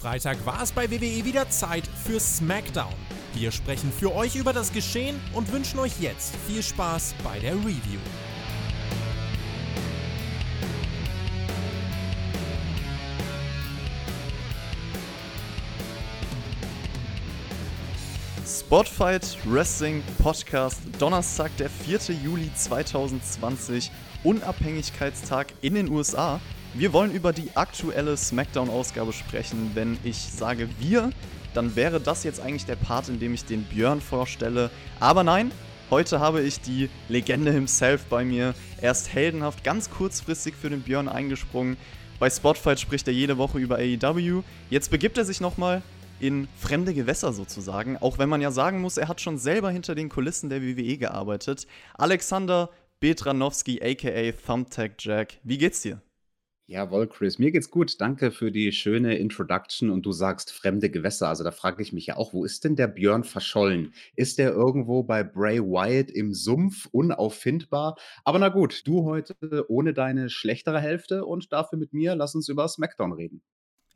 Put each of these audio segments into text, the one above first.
Freitag war es bei WWE wieder Zeit für SmackDown. Wir sprechen für euch über das Geschehen und wünschen euch jetzt viel Spaß bei der Review. Spotfight Wrestling Podcast, Donnerstag, der 4. Juli 2020, Unabhängigkeitstag in den USA. Wir wollen über die aktuelle SmackDown-Ausgabe sprechen. Wenn ich sage wir, dann wäre das jetzt eigentlich der Part, in dem ich den Björn vorstelle. Aber nein, heute habe ich die Legende himself bei mir. Er ist heldenhaft ganz kurzfristig für den Björn eingesprungen. Bei Spotfight spricht er jede Woche über AEW. Jetzt begibt er sich nochmal in fremde Gewässer sozusagen, auch wenn man ja sagen muss, er hat schon selber hinter den Kulissen der WWE gearbeitet. Alexander Betranowski, aka Thumbtack Jack, wie geht's dir? Jawohl, Chris, mir geht's gut. Danke für die schöne Introduction und du sagst fremde Gewässer. Also da frage ich mich ja auch, wo ist denn der Björn verschollen? Ist der irgendwo bei Bray Wyatt im Sumpf unauffindbar? Aber na gut, du heute ohne deine schlechtere Hälfte und dafür mit mir, lass uns über SmackDown reden.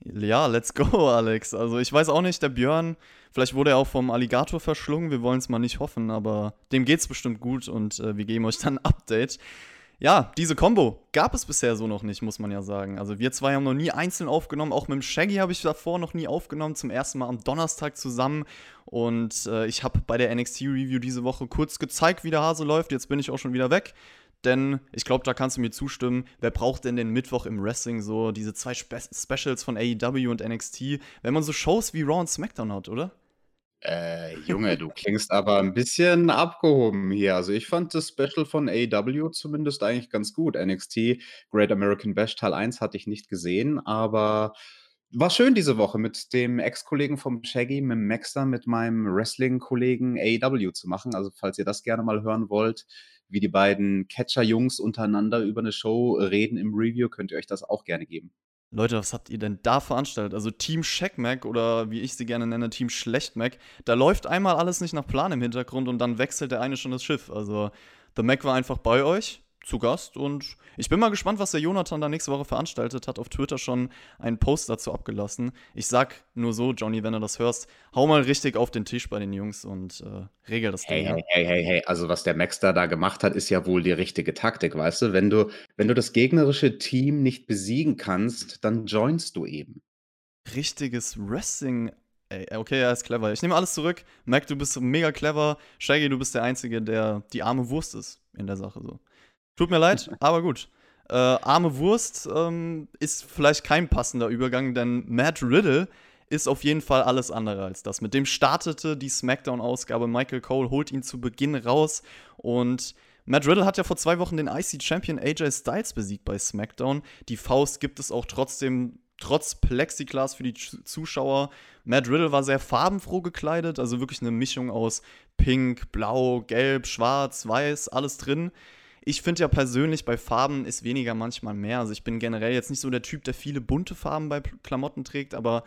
Ja, let's go, Alex. Also ich weiß auch nicht, der Björn, vielleicht wurde er auch vom Alligator verschlungen, wir wollen es mal nicht hoffen, aber dem geht's bestimmt gut und äh, wir geben euch dann ein Update ja, diese Combo gab es bisher so noch nicht, muss man ja sagen. Also wir zwei haben noch nie einzeln aufgenommen. Auch mit dem Shaggy habe ich davor noch nie aufgenommen. Zum ersten Mal am Donnerstag zusammen. Und äh, ich habe bei der NXT-Review diese Woche kurz gezeigt, wie der Hase läuft. Jetzt bin ich auch schon wieder weg. Denn ich glaube, da kannst du mir zustimmen. Wer braucht denn den Mittwoch im Wrestling so diese zwei Spe Specials von AEW und NXT, wenn man so Shows wie Raw und SmackDown hat, oder? Äh, Junge, du klingst aber ein bisschen abgehoben hier. Also, ich fand das Special von AEW zumindest eigentlich ganz gut. NXT Great American Bash Teil 1 hatte ich nicht gesehen, aber war schön diese Woche mit dem Ex-Kollegen vom Shaggy, mit Maxter, mit meinem Wrestling-Kollegen AEW zu machen. Also, falls ihr das gerne mal hören wollt, wie die beiden Catcher-Jungs untereinander über eine Show reden im Review, könnt ihr euch das auch gerne geben. Leute, was habt ihr denn da veranstaltet? Also Team Checkmack oder wie ich sie gerne nenne, Team Schlechtmack, da läuft einmal alles nicht nach Plan im Hintergrund und dann wechselt der eine schon das Schiff. Also The Mac war einfach bei euch zu Gast und ich bin mal gespannt, was der Jonathan da nächste Woche veranstaltet hat. Auf Twitter schon einen Post dazu abgelassen. Ich sag nur so, Johnny, wenn du das hörst, hau mal richtig auf den Tisch bei den Jungs und äh, regel das hey, Ding. Hey, hey, hey, hey, also was der Max da, da gemacht hat, ist ja wohl die richtige Taktik, weißt du? Wenn du, wenn du das gegnerische Team nicht besiegen kannst, dann joinst du eben. Richtiges Wrestling Ey, okay, er ist clever. Ich nehme alles zurück. Mac, du bist mega clever. Shaggy, du bist der Einzige, der die arme Wurst ist in der Sache so. Tut mir leid, aber gut. Äh, arme Wurst ähm, ist vielleicht kein passender Übergang, denn Matt Riddle ist auf jeden Fall alles andere als das. Mit dem startete die SmackDown-Ausgabe. Michael Cole holt ihn zu Beginn raus und Matt Riddle hat ja vor zwei Wochen den IC-Champion AJ Styles besiegt bei SmackDown. Die Faust gibt es auch trotzdem, trotz Plexiglas für die Zuschauer. Matt Riddle war sehr farbenfroh gekleidet, also wirklich eine Mischung aus Pink, Blau, Gelb, Schwarz, Weiß, alles drin. Ich finde ja persönlich, bei Farben ist weniger manchmal mehr. Also ich bin generell jetzt nicht so der Typ, der viele bunte Farben bei Klamotten trägt, aber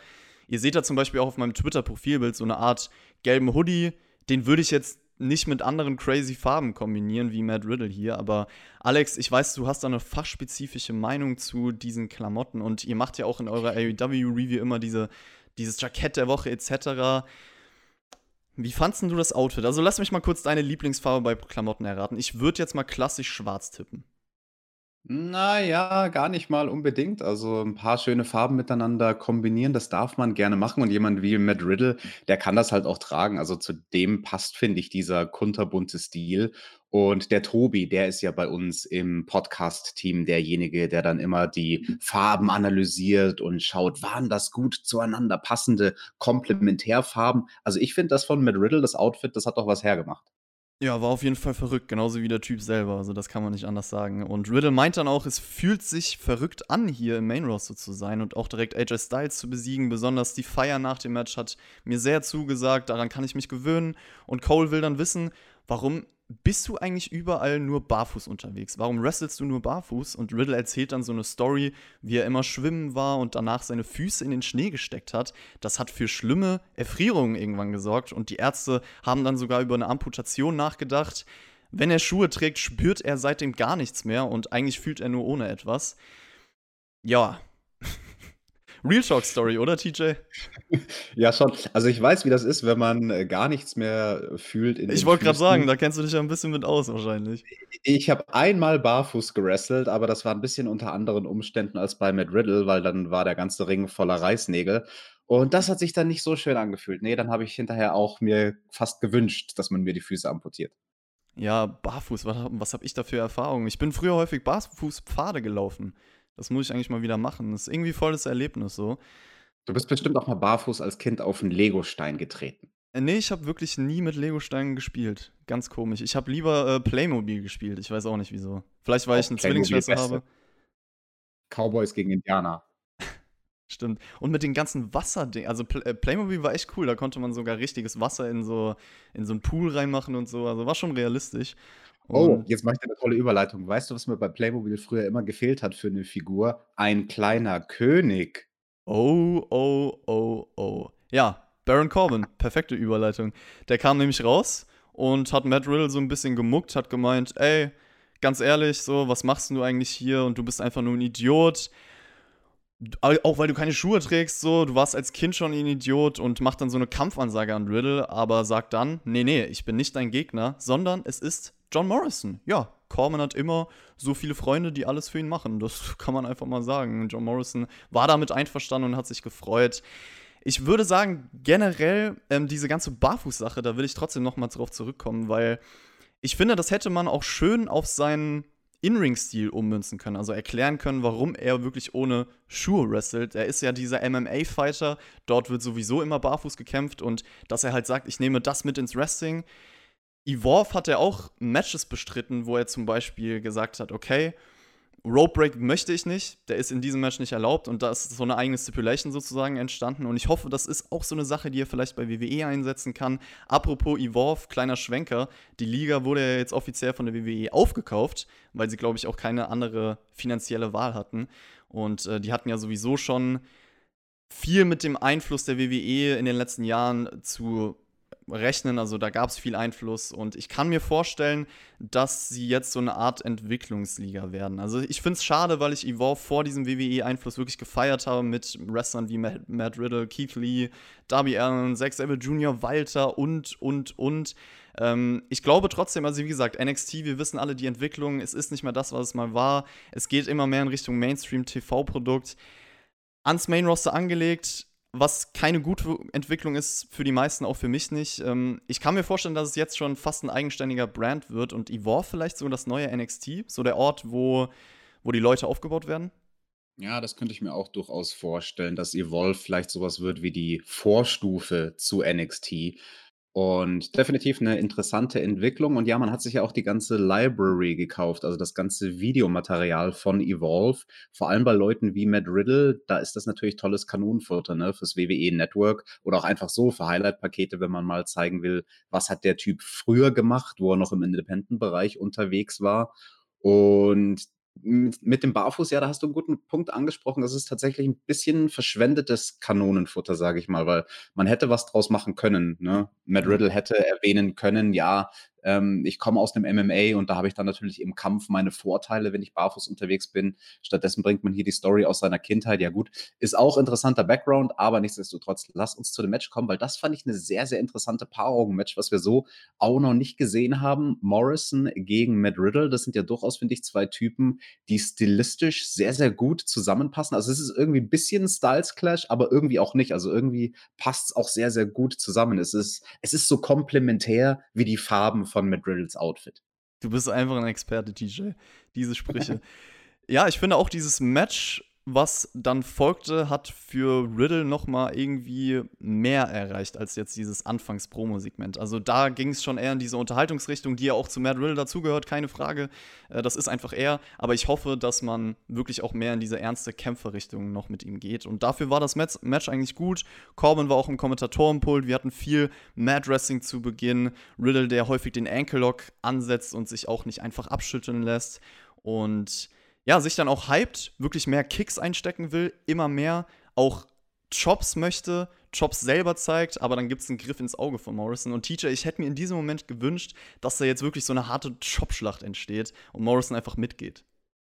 ihr seht da zum Beispiel auch auf meinem Twitter-Profilbild so eine Art gelben Hoodie. Den würde ich jetzt nicht mit anderen crazy Farben kombinieren wie Matt Riddle hier, aber Alex, ich weiß, du hast da eine fachspezifische Meinung zu diesen Klamotten und ihr macht ja auch in eurer AEW-Review immer diese, dieses Jackett der Woche etc. Wie fandst du das Outfit? Also lass mich mal kurz deine Lieblingsfarbe bei Klamotten erraten. Ich würde jetzt mal klassisch schwarz tippen. Na ja, gar nicht mal unbedingt. Also ein paar schöne Farben miteinander kombinieren, das darf man gerne machen. Und jemand wie Matt Riddle, der kann das halt auch tragen. Also zu dem passt, finde ich, dieser kunterbunte Stil. Und der Tobi, der ist ja bei uns im Podcast-Team derjenige, der dann immer die Farben analysiert und schaut, waren das gut zueinander passende Komplementärfarben. Also ich finde das von Matt Riddle, das Outfit, das hat doch was hergemacht. Ja, war auf jeden Fall verrückt, genauso wie der Typ selber. Also, das kann man nicht anders sagen. Und Riddle meint dann auch, es fühlt sich verrückt an, hier im Main Roster zu sein und auch direkt AJ Styles zu besiegen. Besonders die Feier nach dem Match hat mir sehr zugesagt. Daran kann ich mich gewöhnen. Und Cole will dann wissen, warum bist du eigentlich überall nur barfuß unterwegs? Warum wrestelst du nur barfuß? Und Riddle erzählt dann so eine Story, wie er immer schwimmen war und danach seine Füße in den Schnee gesteckt hat. Das hat für schlimme Erfrierungen irgendwann gesorgt und die Ärzte haben dann sogar über eine Amputation nachgedacht. Wenn er Schuhe trägt, spürt er seitdem gar nichts mehr und eigentlich fühlt er nur ohne etwas. Ja. Real Talk Story, oder TJ? Ja, schon. Also ich weiß, wie das ist, wenn man äh, gar nichts mehr fühlt in Ich wollte gerade sagen, da kennst du dich ja ein bisschen mit aus wahrscheinlich. Ich habe einmal barfuß gewrestelt, aber das war ein bisschen unter anderen Umständen als bei Matt Riddle, weil dann war der ganze Ring voller Reißnägel. Und das hat sich dann nicht so schön angefühlt. Ne, dann habe ich hinterher auch mir fast gewünscht, dass man mir die Füße amputiert. Ja, barfuß, was, was habe ich da für Erfahrungen? Ich bin früher häufig Barfußpfade gelaufen. Das muss ich eigentlich mal wieder machen. Das ist irgendwie voll das Erlebnis so. Du bist bestimmt auch mal barfuß als Kind auf 'n Legostein getreten. Äh, ne, ich habe wirklich nie mit Legosteinen gespielt. Ganz komisch. Ich habe lieber, äh, Playmobil gespielt. Ich weiß auch nicht wieso. Vielleicht, weil ich Auch 'ne Playmobil Zwillingsschwester Beste. habe. Cowboys gegen Indianer. Stimmt. Und mit den ganzen Wasserding also Pl äh, Playmobil war echt cool. Da konnte man sogar richtiges Wasser in so in so 'n Pool reinmachen und so. Also war schon realistisch. Oh, jetzt mache ich dir 'ne tolle Überleitung. Weißt du, was mir bei Playmobil früher immer gefehlt hat für 'ne Figur? Ein kleiner König. Oh, oh, oh, oh. Ja, Baron Corbin, perfekte Überleitung. Der kam nämlich raus und hat Matt Riddle so 'n bisschen gemuckt, hat gemeint: „Ey, ganz ehrlich, so, was machst du eigentlich hier und du bist einfach nur 'n Idiot. Auch weil du keine Schuhe trägst so, du warst als Kind schon 'n Idiot“ und macht dann so 'ne Kampfansage an Riddle, aber sagt dann: „Ne, ne, ich bin nicht dein Gegner, sondern es ist John Morrison.“ Ja, Corbin hat immer so viele Freunde, die alles für ihn machen. Das kann man einfach mal sagen. John Morrison war damit einverstanden und hat sich gefreut. Ich würde sagen, generell, ähm, diese ganze Barfuß-Sache, da will ich trotzdem noch mal drauf zurückkommen, weil ich finde, das hätte man auch schön auf seinen In-Ring-Stil ummünzen können. Also erklären können, warum er wirklich ohne Schuhe wrestelt. Er ist ja dieser MMA-Fighter, dort wird sowieso immer barfuß gekämpft und dass er halt sagt: „Ich nehme das mit ins Wrestling.“ Evolve hat er auch Matches bestritten, wo er zum Beispiel gesagt hat: „Okay, Rope Break möchte ich nicht, der ist in diesem Match nicht erlaubt“ und da ist so 'ne eigene Stipulation sozusagen entstanden. Und ich hoffe, das ist auch so 'ne Sache, die er vielleicht bei WWE einsetzen kann. Apropos Evolve, kleiner Schwenker, die Liga wurde ja jetzt offiziell von der WWE aufgekauft, weil sie, glaube ich, auch keine andere finanzielle Wahl hatten. Und, äh, die hatten ja sowieso schon viel mit dem Einfluss der WWE in den letzten Jahren zu rechnen. Also, da gab's viel Einfluss und ich kann mir vorstellen, dass sie jetzt so 'ne Art Entwicklungsliga werden. Also, ich finde es schade, weil ich Evolve vor diesem WWE-Einfluss wirklich gefeiert habe mit Wrestlern wie Matt Matt Riddle, Keith Lee, Darby Allin, Zack Sabre Jr., Walter und, und, und. Ähm, ich glaube trotzdem also, wie gesagt, NXT, wir wissen alle die Entwicklung, es ist nicht mehr das, was es mal war. Es geht immer mehr in Richtung Mainstream-TV-Produkt. Ans Main-Roster angelegt, was keine gute Entwicklung ist für die meisten, auch für mich nicht. Ähm, ich kann mir vorstellen, dass es jetzt schon fast 'n eigenständiger Brand wird und Evolve vielleicht so das neue NXT, so der Ort, wo wo die Leute aufgebaut werden? Ja, das könnte ich mir auch durchaus vorstellen, dass Evolve vielleicht so was wird wie die Vorstufe zu NXT und definitiv 'ne interessante Entwicklung. Und ja, man hat sich ja auch die ganze Library gekauft, also das ganze Videomaterial von Evolve. Vor allem bei Leuten wie Matt Riddle, da ist das natürlich tolles Kanonenfutter, ne, fürs WWE Network oder auch einfach so für Highlight-Pakete, wenn man mal zeigen will, was hat der Typ früher gemacht, wo er noch im Independent-Bereich unterwegs war. Und m mit dem Barfuß, ja, da hast du 'n guten Punkt angesprochen. Das ist tatsächlich 'n bisschen verschwendetes Kanonenfutter, sage ich mal, weil man hätte was draus machen können, ne? Matt Ja. Riddle hätte erwähnen können: „Ja, ähm, ich komme aus dem MMA und da habe ich dann natürlich im Kampf meine Vorteile, wenn ich barfuß unterwegs bin.“ Stattdessen bringt man hier die Story aus seiner Kindheit. Ja gut, ist auch interessanter Background, aber nichtsdestotrotz, lass uns zu dem Match kommen, weil das fand ich 'ne sehr, sehr interessante Paarung-Match, was wir so auch noch nicht gesehen haben. Morrison gegen Matt Riddle, das sind ja durchaus, finde ich, 2 Typen, die stilistisch sehr, sehr gut zusammenpassen. Also, es ist irgendwie 'n bisschen Styles-Clash, aber irgendwie auch nicht. Also, irgendwie passt's auch sehr, sehr gut zusammen. Es ist es ist so komplementär wie die Farben von Matt Riddles Outfit. Du bist einfach 'n Experte, TJ. Diese Sprüche. Ja, ich finde auch dieses Match, was dann folgte, hat für Riddle noch mal irgendwie mehr erreicht als jetzt dieses Anfangs-Promosegment. Also, da ging's schon eher in diese Unterhaltungsrichtung, die ja auch zu Matt Riddle dazugehört, keine Frage. Äh, das ist einfach er. Aber ich hoffe, dass man wirklich auch mehr in diese ernste Kämpferrichtung noch mit ihm geht. Und dafür war das Match eigentlich gut. Corbin war auch im Kommentatorenpult. Wir hatten viel Mat-Wrestling zu Beginn. Riddle, der häufig den Ankle Lock ansetzt und sich auch nicht einfach abschütteln lässt. Und ja, sich dann auch hypt, wirklich mehr Kicks einstecken will, immer mehr auch Chops möchte, Chops selber zeigt, aber dann gibt's 'n Griff ins Auge von Morrison. Und TJ, ich hätte mir in diesem Moment gewünscht, dass da jetzt wirklich so 'ne harte Chop-Schlacht entsteht und Morrison einfach mitgeht.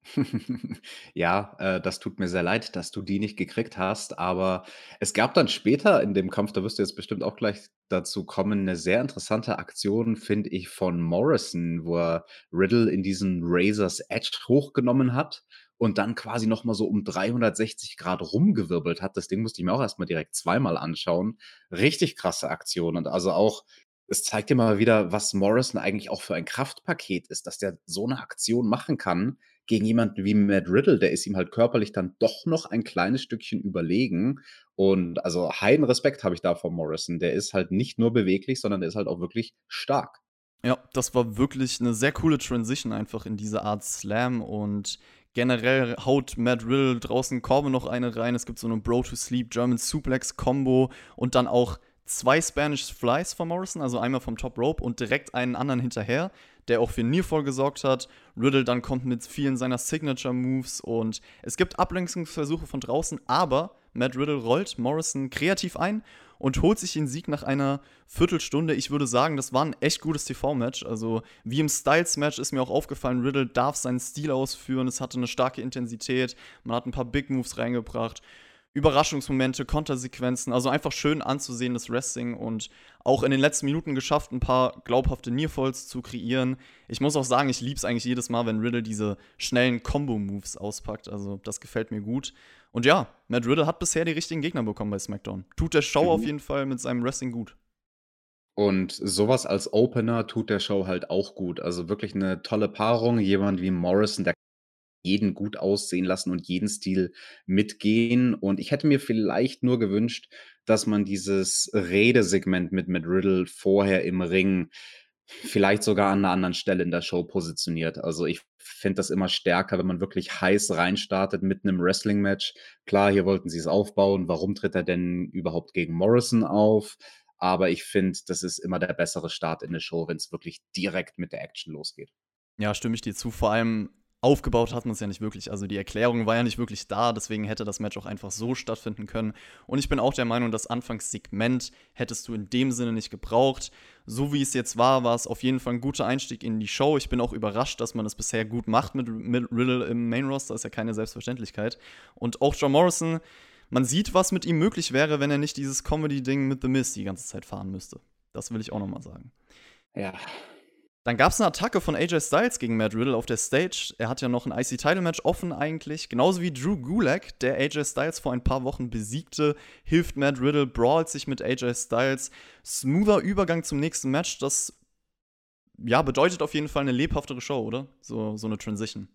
Ja, äh, das tut mir sehr leid, dass du die nicht gekriegt hast, aber es gab dann später in dem Kampf, da wirst du jetzt bestimmt auch gleich dazu kommen, 'ne sehr interessante Aktion, finde ich, von Morrison, wo er Riddle in diesen Razor's Edge hochgenommen hat und dann quasi noch mal so um 360 Grad rumgewirbelt hat. Das Ding musste ich mir auch erst mal direkt zweimal anschauen. Richtig krasse Aktion und also auch es zeigt dir mal wieder, was Morrison eigentlich auch für ein Kraftpaket ist, dass der so 'ne Aktion machen kann gegen jemanden wie Matt Riddle. Der ist ihm halt körperlich dann doch noch ein kleines Stückchen überlegen und also heiden Respekt habe ich da vor Morrison. Der ist halt nicht nur beweglich, sondern der ist halt auch wirklich stark. Ja, das war wirklich 'ne sehr coole Transition einfach in diese Art Slam und generell haut Matt Riddle draußen Corbin noch eine rein. Es gibt so 'ne Bro to Sleep German Suplex Combo und dann auch 2 Spanish Flies von Morrison, also einmal vom Top Rope und direkt einen anderen hinterher, der auch für Nearfall gesorgt hat. Riddle dann kommt mit vielen seiner Signature Moves und es gibt Ablenkungsversuche von draußen, aber Matt Riddle rollt Morrison kreativ ein und holt sich den Sieg nach einer Viertelstunde. Ich würde sagen, das war ein echt gutes TV-Match. Also, wie im Styles-Match ist mir auch aufgefallen, Riddle darf seinen Stil ausführen. Es hatte eine starke Intensität. Man hat ein paar Big Moves reingebracht. Überraschungsmomente, Kontersequenzen, also einfach schön anzusehendes Wrestling und auch in den letzten Minuten geschafft, ein paar glaubhafte Nearfalls zu kreieren. Ich muss auch sagen, ich liebe es eigentlich jedes Mal, wenn Riddle diese schnellen Combo-Moves auspackt. Also das gefällt mir gut. Und ja, Matt Riddle hat bisher die richtigen Gegner bekommen bei SmackDown. Tut der Show mhm. auf jeden Fall mit seinem Wrestling gut. Und sowas als Opener tut der Show halt auch gut. Also wirklich eine tolle Paarung. Jemand wie Morrison, der jeden gut aussehen lassen und jeden Stil mitgehen. Und ich hätte mir vielleicht nur gewünscht, dass man dieses Redesegment mit Matt Riddle vorher im Ring vielleicht sogar an einer anderen Stelle in der Show positioniert. Also, ich finde das immer stärker, wenn man wirklich heiß reinstartet mit einem Wrestling-Match. Klar, hier wollten sie es aufbauen. Warum tritt er denn überhaupt gegen Morrison auf? Aber ich finde, das ist immer der bessere Start in der Show, wenn es wirklich direkt mit der Action losgeht. Ja, stimme ich dir zu. Vor allem aufgebaut hat man es ja nicht wirklich. Also die Erklärung war ja nicht wirklich da, deswegen hätte das Match auch einfach so stattfinden können. Und ich bin auch der Meinung, das Anfangssegment hättest du in dem Sinne nicht gebraucht. So wie es jetzt war, war es auf jeden Fall ein guter Einstieg in die Show. Ich bin auch überrascht, dass man es bisher gut macht mit, mit Riddle im Main Roster. Das ist ja keine Selbstverständlichkeit. Und auch John Morrison, man sieht, was mit ihm möglich wäre, wenn er nicht dieses Comedy-Ding mit The Miz die ganze Zeit fahren müsste. Das will ich auch nochmal sagen. Ja, dann gab es eine Attacke von AJ Styles gegen Matt Riddle auf der Stage. Er hat ja noch ein IC-Title-Match offen eigentlich. Genauso wie Drew Gulak, der AJ Styles vor ein paar Wochen besiegte, hilft Matt Riddle, brawlt sich mit AJ Styles. Smoother Übergang zum nächsten Match. Das ja, bedeutet auf jeden Fall eine lebhaftere Show, oder? So, so eine Transition.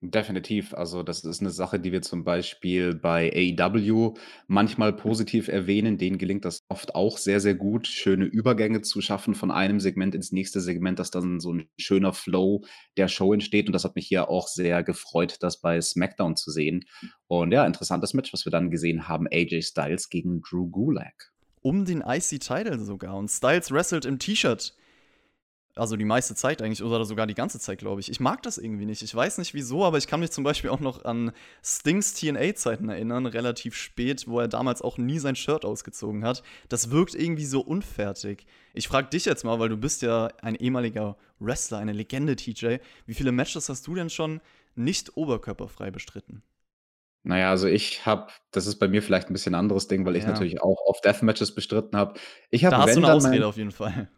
Definitiv. Also, das ist eine Sache, die wir zum Beispiel bei AEW manchmal positiv erwähnen. Denen gelingt das oft auch sehr, sehr gut, schöne Übergänge zu schaffen von einem Segment ins nächste Segment, dass dann so ein schöner Flow der Show entsteht. Und das hat mich hier auch sehr gefreut, das bei SmackDown zu sehen. Und ja, interessantes Match, was wir dann gesehen haben: AJ Styles gegen Drew Gulak. Um den IC-Title sogar. Und Styles wrestelt im T-Shirt. Also die meiste Zeit eigentlich oder sogar die ganze Zeit, glaube ich. Ich mag das irgendwie nicht. Ich weiß nicht wieso, aber ich kann mich zum Beispiel auch noch an Stings TNA-Zeiten erinnern, relativ spät, wo er damals auch nie sein Shirt ausgezogen hat. Das wirkt irgendwie so unfertig. Ich frage dich jetzt mal, weil du bist ja ein ehemaliger Wrestler, eine Legende, TJ. Wie viele Matches hast du denn schon nicht oberkörperfrei bestritten? Naja, also ich habe das ist bei mir vielleicht ein bisschen anderes Ding, weil ich ja. natürlich auch oft Deathmatches bestritten habe. Ich habe Da hast du eine Ausrede auf jeden Fall.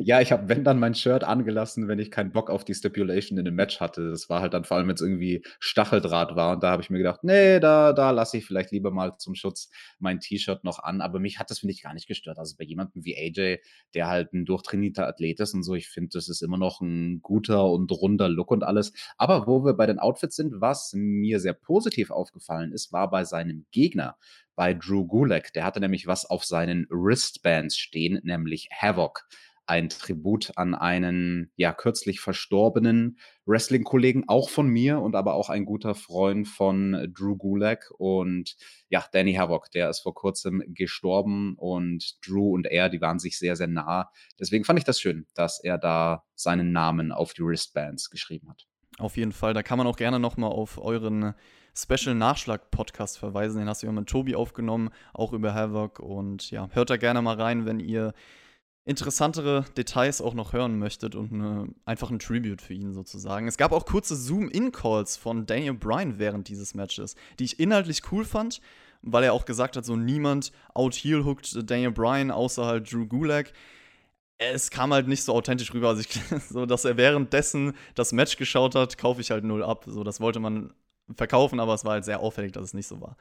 Ja, ich habe, wenn dann mein Shirt angelassen, wenn ich keinen Bock auf die Stipulation in dem Match hatte. Das war halt dann vor allem, wenn's irgendwie Stacheldraht war und da habe ich mir gedacht: „Ne, da da lasse ich vielleicht lieber mal zum Schutz mein T-Shirt noch an.“ Aber mich hat das, finde ich, gar nicht gestört. Also, bei jemandem wie AJ, der halt ein durchtrainierter Athlet ist und so, ich finde, das ist immer noch ein guter und runder Look und alles. Aber wo wir bei den Outfits sind, was mir sehr positiv aufgefallen ist, war bei seinem Gegner, bei Drew Gulak. Der hatte nämlich was auf seinen Wristbands stehen, nämlich Havoc ein Tribut an einen, ja, kürzlich verstorbenen Wrestling-Kollegen, auch von mir und aber auch ein guter Freund von Drew Gulak und ja, Danny Havoc, der ist vor Kurzem gestorben und Drew und er, die waren sich sehr, sehr nah. Deswegen fand ich das schön, dass er da seinen Namen auf die Wristbands geschrieben hat. Auf jeden Fall, da kann man auch gerne noch mal auf euren Special Nachschlag Podcast verweisen. Den hast du ja mit Tobi aufgenommen, auch über Havoc und ja, hört da gerne mal rein, wenn ihr interessantere Details auch noch hören möchtet und eine, einfach ein Tribute für ihn sozusagen. Es gab auch kurze Zoom-In-Calls von Daniel Bryan während dieses Matches, die ich inhaltlich cool fand, weil er auch gesagt hat, so niemand out-heel-hookt Daniel Bryan außer halt Drew Gulak. Es kam halt nicht so authentisch rüber, also ich, so dass er währenddessen das Match geschaut hat, kaufe ich halt null ab. So, das wollte man verkaufen, aber es war halt sehr auffällig, dass es nicht so war.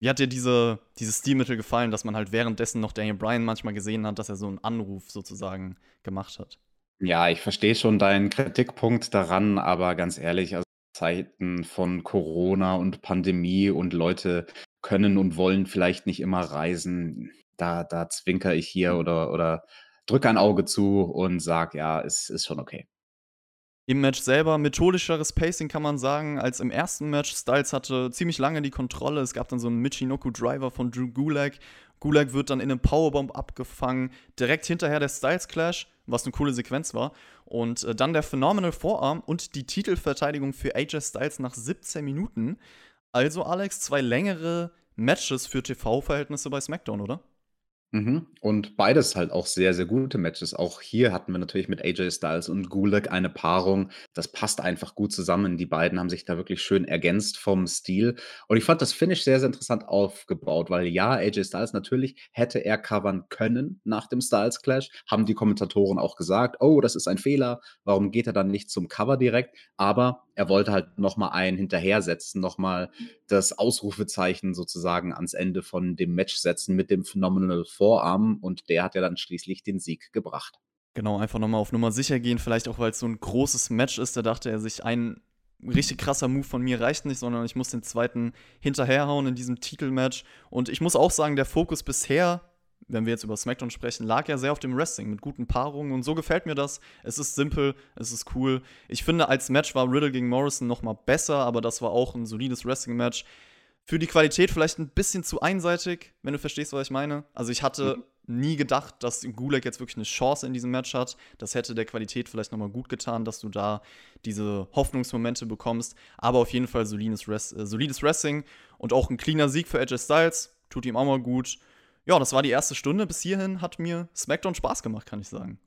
Wie hat dir diese, dieses Stilmittel gefallen, dass man halt währenddessen noch Daniel Bryan manchmal gesehen hat, dass er so einen Anruf sozusagen gemacht hat? Ja, ich verstehe schon deinen Kritikpunkt daran, aber ganz ehrlich, also Zeiten von Corona und Pandemie und Leute können und wollen vielleicht nicht immer reisen. Da, da zwinker ich hier oder, oder drücke ein Auge zu und sage, ja, es ist schon okay. Im Match selber methodischeres Pacing kann man sagen als im ersten Match. Styles hatte ziemlich lange die Kontrolle. Es gab dann so einen Michinoku Driver von Drew Gulag. Gulag wird dann in einem Powerbomb abgefangen. Direkt hinterher der Styles Clash, was eine coole Sequenz war. Und äh, dann der Phenomenal Forearm und die Titelverteidigung für AJ Styles nach 17 Minuten. Also, Alex, zwei längere Matches für TV-Verhältnisse bei SmackDown, oder? Mhm. Und beides halt auch sehr, sehr gute Matches. Auch hier hatten wir natürlich mit AJ Styles und Gulag eine Paarung. Das passt einfach gut zusammen. Die beiden haben sich da wirklich schön ergänzt vom Stil. Und ich fand das Finish sehr, sehr interessant aufgebaut, weil ja, AJ Styles natürlich hätte er covern können nach dem Styles Clash. Haben die Kommentatoren auch gesagt, oh, das ist ein Fehler. Warum geht er dann nicht zum Cover direkt? Aber er wollte halt nochmal einen hinterher setzen, nochmal das Ausrufezeichen sozusagen ans Ende von dem Match setzen mit dem Phenomenal Vorarm und der hat ja dann schließlich den Sieg gebracht. Genau, einfach nochmal auf Nummer sicher gehen, vielleicht auch weil es so ein großes Match ist, da dachte er sich, ein richtig krasser Move von mir reicht nicht, sondern ich muss den zweiten hinterherhauen in diesem Titelmatch. Und ich muss auch sagen, der Fokus bisher wenn wir jetzt über SmackDown sprechen, lag ja sehr auf dem Wrestling mit guten Paarungen und so gefällt mir das. Es ist simpel, es ist cool. Ich finde, als Match war Riddle gegen Morrison noch mal besser, aber das war auch ein solides Wrestling-Match. Für die Qualität vielleicht ein bisschen zu einseitig, wenn du verstehst, was ich meine. Also ich hatte mhm. nie gedacht, dass Gulag jetzt wirklich eine Chance in diesem Match hat. Das hätte der Qualität vielleicht noch mal gut getan, dass du da diese Hoffnungsmomente bekommst. Aber auf jeden Fall solides, Res äh, solides Wrestling und auch ein cleaner Sieg für AJ Styles. Tut ihm auch mal gut ja, das war die erste Stunde. Bis hierhin hat mir SmackDown Spaß gemacht, kann ich sagen.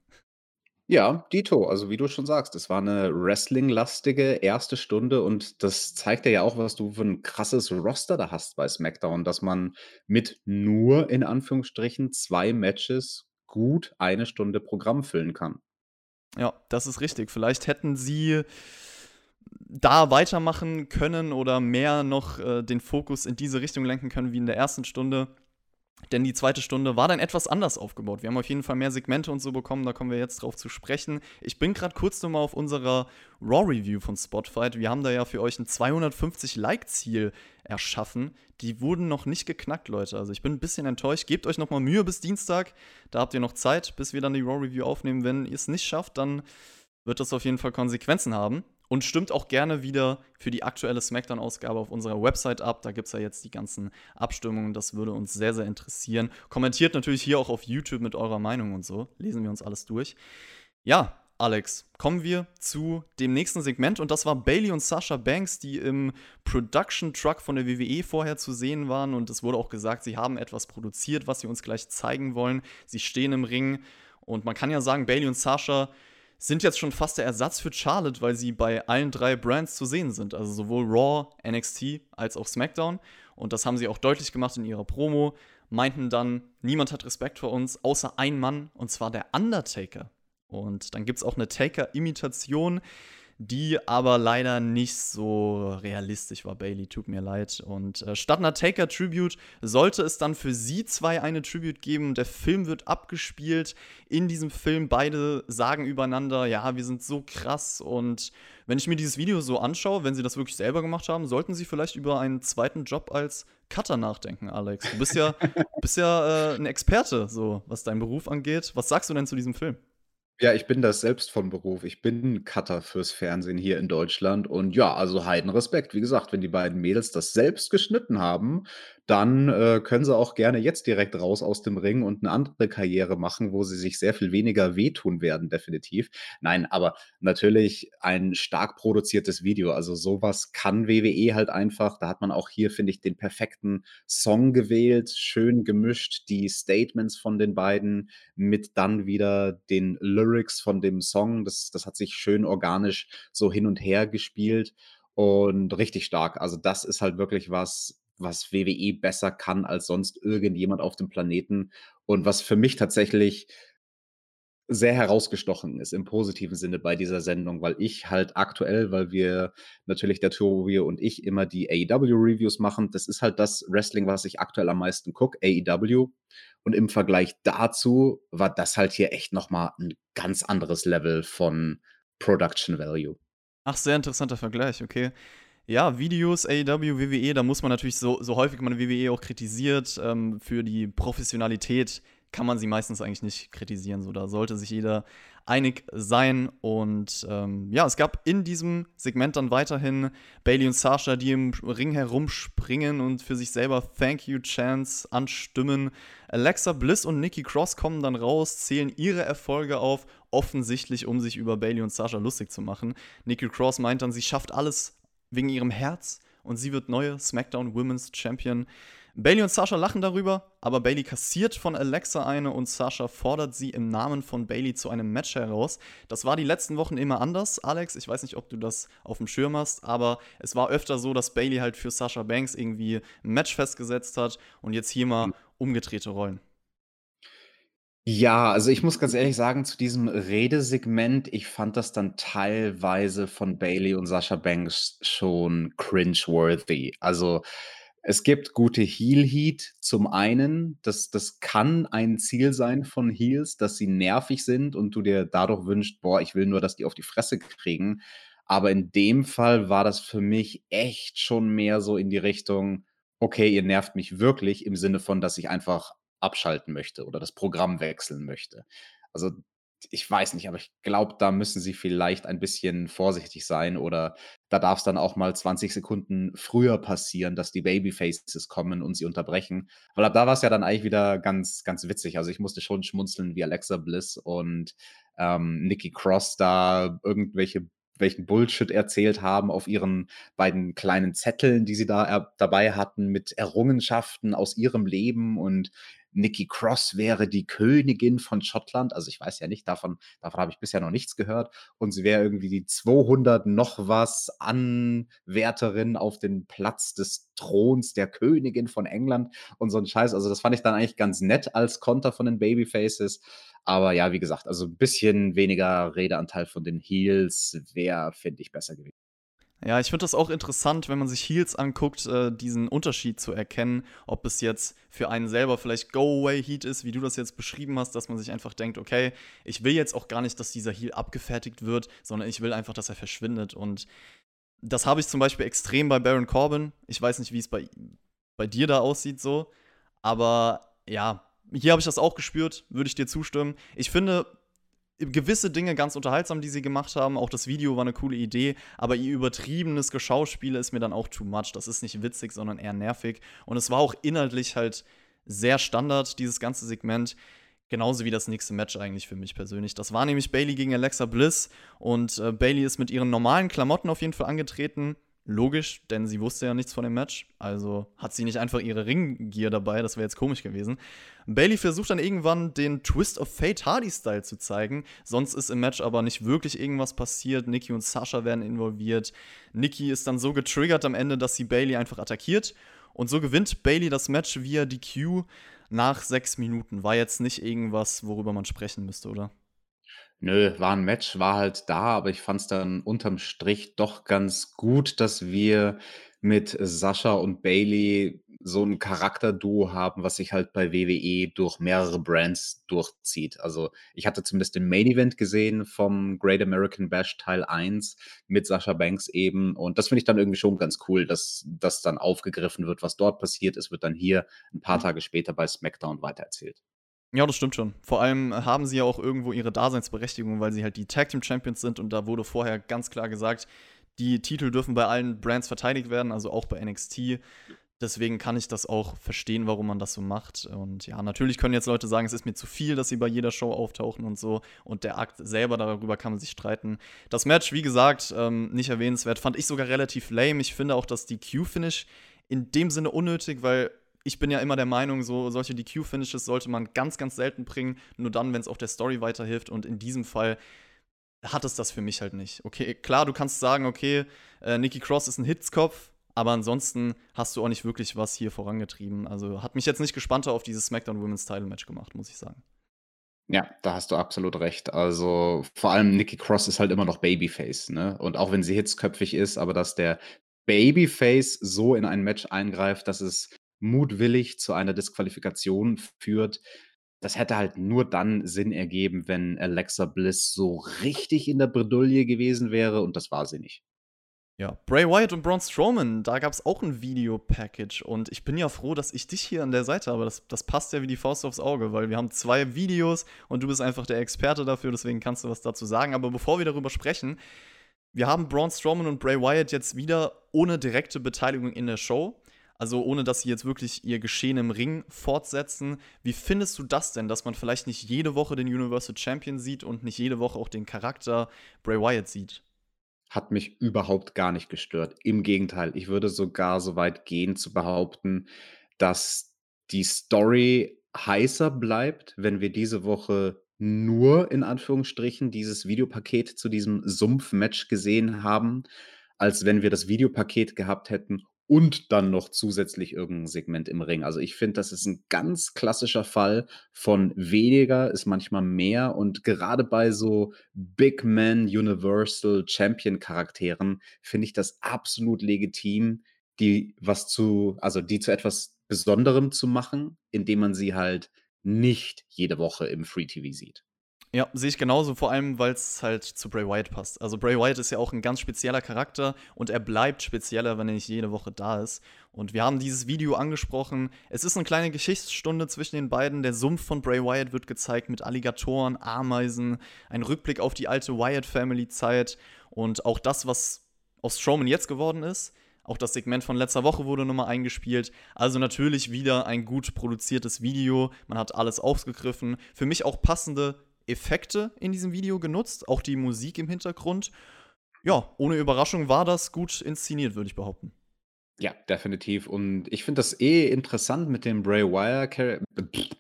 Ja, Dito. Also, wie du schon sagst, es war eine Wrestling-lastige erste Stunde und das zeigt ja auch, was du für ein krasses Roster da hast bei SmackDown, dass man mit nur in Anführungsstrichen zwei Matches gut eine Stunde Programm füllen kann. Ja, das ist richtig. Vielleicht hätten sie da weitermachen können oder mehr noch äh, den Fokus in diese Richtung lenken können wie in der ersten Stunde. Denn die zweite Stunde war dann etwas anders aufgebaut. Wir haben auf jeden Fall mehr Segmente und so bekommen, da kommen wir jetzt drauf zu sprechen. Ich bin gerade kurz nochmal auf unserer Raw-Review von Spotfight. Wir haben da ja für euch ein 250-Like-Ziel erschaffen. Die wurden noch nicht geknackt, Leute. Also ich bin ein bisschen enttäuscht. Gebt euch nochmal Mühe bis Dienstag. Da habt ihr noch Zeit, bis wir dann die Raw-Review aufnehmen. Wenn ihr es nicht schafft, dann wird das auf jeden Fall Konsequenzen haben. Und stimmt auch gerne wieder für die aktuelle SmackDown-Ausgabe auf unserer Website ab. Da gibt es ja jetzt die ganzen Abstimmungen. Das würde uns sehr, sehr interessieren. Kommentiert natürlich hier auch auf YouTube mit eurer Meinung und so. Lesen wir uns alles durch. Ja, Alex, kommen wir zu dem nächsten Segment und das war Bailey und Sasha Banks, die im Production Truck von der WWE vorher zu sehen waren und es wurde auch gesagt, sie haben etwas produziert, was sie uns gleich zeigen wollen. Sie stehen im Ring und man kann ja sagen, Bailey und Sasha sind jetzt schon fast der Ersatz für Charlotte, weil sie bei allen drei Brands zu sehen sind. Also sowohl Raw, NXT als auch SmackDown. Und das haben sie auch deutlich gemacht in ihrer Promo. Meinten dann, niemand hat Respekt vor uns, außer ein Mann, und zwar der Undertaker. Und dann gibt es auch eine Taker-Imitation die aber leider nicht so realistisch war. Bailey, tut mir leid. Und äh, statt einer Taker-Tribute sollte es dann für sie zwei eine Tribute geben. Der Film wird abgespielt. In diesem Film beide sagen übereinander, ja, wir sind so krass. Und wenn ich mir dieses Video so anschaue, wenn sie das wirklich selber gemacht haben, sollten sie vielleicht über einen zweiten Job als Cutter nachdenken, Alex. Du bist ja, bist ja äh, ein Experte, so was deinen Beruf angeht. Was sagst du denn zu diesem Film? Ja, ich bin das selbst von Beruf. Ich bin Cutter fürs Fernsehen hier in Deutschland und ja, also Heidenrespekt. Wie gesagt, wenn die beiden Mädels das selbst geschnitten haben, dann, äh, können sie auch gerne jetzt direkt raus aus dem Ring und 'ne andere Karriere machen, wo sie sich sehr viel weniger wehtun werden, definitiv. Nein, aber natürlich ein stark produziertes Video. Also, so was kann WWE halt einfach. Da hat man auch hier, finde ich, den perfekten Song gewählt, schön gemischt, die Statements von den beiden mit dann wieder den Lyrics von dem Song. Das das hat sich schön organisch so hin und her gespielt und richtig stark. Also, das ist halt wirklich was, was WWE besser kann als sonst irgendjemand auf dem Planeten und was für mich tatsächlich sehr herausgestochen ist im positiven Sinne bei dieser Sendung, weil ich halt aktuell weil wir natürlich der Tobi und ich immer die AEW-Reviews machen. Das ist halt das Wrestling, was ich aktuell am meisten gucke, AEW. Und im Vergleich dazu war das halt hier echt noch mal 'n ganz anderes Level von Production Value. Ach, sehr interessanter Vergleich, okay. Ja, Videos, AEW, WWE, da muss man natürlich so so häufig man WWE auch kritisiert, ähm, für die Professionalität kann man sie meistens eigentlich nicht kritisieren. So, da sollte sich jeder einig sein. Und ähm, ja, es gab in diesem Segment dann weiterhin Bailey und Sasha, die im Ring herumspringen und für sich selber Thank You Chance anstimmen. Alexa Bliss und Nikki Cross kommen dann raus, zählen ihre Erfolge auf, offensichtlich um sich über Bailey und Sasha lustig zu machen. Nikki Cross meint dann, sie schafft alles wegen ihrem Herz und sie wird neue SmackDown Women's Champion. Bailey und Sasha lachen darüber, aber Bailey kassiert von Alexa eine und Sasha fordert sie im Namen von Bailey zu einem Match heraus. Das war die letzten Wochen immer anders, Alex. Ich weiß nicht, ob du das auf dem Schirm hast, aber es war öfter so, dass Bailey halt für Sasha Banks irgendwie ein Match festgesetzt hat und jetzt hier mal umgedrehte Rollen. Ja, also ich muss ganz ehrlich sagen, zu diesem Redesegment, ich fand das dann teilweise von Bailey und Sasha Banks schon cringe-worthy. Also, es gibt gute Heel Heat zum einen, das das kann ein Ziel sein von Heels, dass sie nervig sind und du dir dadurch wünschst: „Boah, ich will nur, dass die auf die Fresse kriegen.“ Aber in dem Fall war das für mich echt schon mehr so in die Richtung: „Okay, ihr nervt mich wirklich“, im Sinne von, dass ich einfach abschalten möchte oder das Programm wechseln möchte. Also, ich weiß nicht, aber ich glaube, da müssen sie vielleicht ein bisschen vorsichtig sein oder da darf's dann auch mal 20 Sekunden früher passieren, dass die Babyfaces kommen und sie unterbrechen. Weil ab da war's ja dann eigentlich wieder ganz, ganz witzig. Also, ich musste schon schmunzeln, wie Alexa Bliss und, ähm, Nikki Cross da irgendwelche welchen Bullshit erzählt haben auf ihren beiden kleinen Zetteln, die sie da er dabei hatten mit Errungenschaften aus ihrem Leben und Nikki Cross wäre die Königin von Schottland. Also, ich weiß ja nicht, davon davon habe ich bisher noch nichts gehört. Und sie wäre irgendwie die 200 noch was Anwärterin auf den Platz des Throns der Königin von England und so 'n Scheiß. Also, das fand ich dann eigentlich ganz nett als Konter von den Babyfaces. Aber ja, wie gesagt, also 'n bisschen weniger Redeanteil von den Heels wäre, finde ich, besser gewi Ja, ich finde das auch interessant, wenn man sich Heels anguckt, äh, diesen Unterschied zu erkennen, ob es jetzt für einen selber vielleicht Go-Away-Heat ist, wie du das jetzt beschrieben hast, dass man sich einfach denkt: „Okay, ich will jetzt auch gar nicht, dass dieser Heel abgefertigt wird, sondern ich will einfach, dass er verschwindet.“ Und das habe ich zum Beispiel extrem bei Baron Corbin. Ich weiß nicht, wie's bei bei dir da aussieht so, aber ja, hier habe ich das auch gespürt, würde ich dir zustimmen. Ich finde gewisse Dinge ganz unterhaltsam, die sie gemacht haben. Auch das Video war 'ne coole Idee, aber ihr übertriebenes Geschauspiele ist mir dann auch too much. Das ist nicht witzig, sondern eher nervig. Und es war auch inhaltlich halt sehr Standard, dieses ganze Segment, genauso wie das nächste Match eigentlich für mich persönlich. Das war nämlich Bailey gegen Alexa Bliss und, äh, Bailey ist mit ihren normalen Klamotten auf jeden Fall angetreten. Logisch, denn sie wusste ja nichts von dem Match, also hat sie nicht einfach ihre Ringgear dabei, das wäre jetzt komisch gewesen. Bailey versucht dann irgendwann den Twist of Fate Hardy-Style zu zeigen, sonst ist im Match aber nicht wirklich irgendwas passiert. Nikki und Sasha werden involviert. Nikki ist dann so getriggert am Ende, dass sie Bailey einfach attackiert und so gewinnt Bailey das Match via DQ nach 6 Minuten. War jetzt nicht irgendwas, worüber man sprechen müsste, oder? Nö, war 'n Match, war halt da, aber ich fand's dann unterm Strich doch ganz gut, dass wir mit Sasha und Bailey so 'n Charakterduo haben, was sich halt bei WWE durch mehrere Brands durchzieht. Also, ich hatte zumindest den Main Event gesehen vom Great American Bash Teil 1 mit Sasha Banks eben und das finde ich dann irgendwie schon ganz cool, dass das dann aufgegriffen wird, was dort passiert ist, wird dann hier 'n paar. Tage später bei SmackDown weitererzählt. Ja, das stimmt schon. Vor allem haben sie ja auch irgendwo ihre Daseinsberechtigung, weil sie halt die Tag Team Champions sind und da wurde vorher ganz klar gesagt, die Titel dürfen bei allen Brands verteidigt werden, also auch bei NXT. Deswegen kann ich das auch verstehen, warum man das so macht. Und ja, natürlich können jetzt Leute sagen, es ist mir zu viel, dass sie bei jeder Show auftauchen und so. Und der Akt selber, darüber kann man sich streiten. Das Match, wie gesagt, ähm, nicht erwähnenswert, fand ich sogar relativ lame. Ich finde auch, dass die Q-Finish in dem Sinne unnötig, weil ich bin ja immer der Meinung, so solche DQ-Finishes sollte man ganz, ganz selten bringen. Nur dann, wenn es auch der Story weiterhilft. Und in diesem Fall hat es das für mich halt nicht. Okay, klar, du kannst sagen, okay, äh, Nikki Cross ist ein Hitzkopf, aber ansonsten hast du auch nicht wirklich was hier vorangetrieben. Also hat mich jetzt nicht gespannter auf dieses SmackDown Women's Title Match gemacht, muss ich sagen. Ja, da hast du absolut recht. Also vor allem Nikki Cross ist halt immer noch Babyface, ne? Und auch wenn sie hitzköpfig ist, aber dass der Babyface so in ein Match eingreift, dass es mutwillig zu einer Disqualifikation führt, das hätte halt nur dann Sinn ergeben, wenn Alexa Bliss so richtig in der Bredouille gewesen wäre und das war sie nicht. Ja, Bray Wyatt und Braun Strowman, da gab es auch ein Video-Package und ich bin ja froh, dass ich dich hier an der Seite habe. Das, das passt ja wie die Faust aufs Auge, weil wir haben zwei Videos und du bist einfach der Experte dafür, deswegen kannst du was dazu sagen. Aber bevor wir darüber sprechen, wir haben Braun Strowman und Bray Wyatt jetzt wieder ohne direkte Beteiligung in der Show. Also ohne dass sie jetzt wirklich ihr Geschehen im Ring fortsetzen. Wie findest du das denn, dass man vielleicht nicht jede Woche den Universal Champion sieht und nicht jede Woche auch den Charakter Bray Wyatt sieht? Hat mich überhaupt gar nicht gestört. Im Gegenteil, ich würde sogar so weit gehen zu behaupten, dass die Story heißer bleibt, wenn wir diese Woche nur in Anführungsstrichen dieses Videopaket zu diesem Sumpf-Match gesehen haben, als wenn wir das Videopaket gehabt hätten und dann noch zusätzlich irgendein Segment im Ring. Also ich finde, das ist ein ganz klassischer Fall von weniger ist manchmal mehr und gerade bei so Big Man Universal Champion Charakteren finde ich das absolut legitim, die was zu, also die zu etwas Besonderem zu machen, indem man sie halt nicht jede Woche im Free TV sieht. Ja, sehe ich genauso, vor allem, weil es halt zu Bray Wyatt passt. Also Bray Wyatt ist ja auch ein ganz spezieller Charakter und er bleibt spezieller, wenn er nicht jede Woche da ist. Und wir haben dieses Video angesprochen. Es ist eine kleine Geschichtsstunde zwischen den beiden. Der Sumpf von Bray Wyatt wird gezeigt mit Alligatoren, Ameisen, ein Rückblick auf die alte Wyatt-Family-Zeit und auch das, was aus Strowman jetzt geworden ist. Auch das Segment von letzter Woche wurde nochmal eingespielt. Also natürlich wieder ein gut produziertes Video. Man hat alles aufgegriffen. Für mich auch passende Effekte in diesem Video genutzt, auch die Musik im Hintergrund. Ja, ohne Überraschung war das gut inszeniert, würde ich behaupten. Ja, definitiv. Und ich finde das eh interessant mit dem Bray Wire.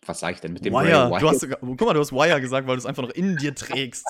Was sage ich denn mit dem Wire? Bray Wire? Du hast, guck mal, du hast Wire gesagt, weil du es einfach noch in dir trägst.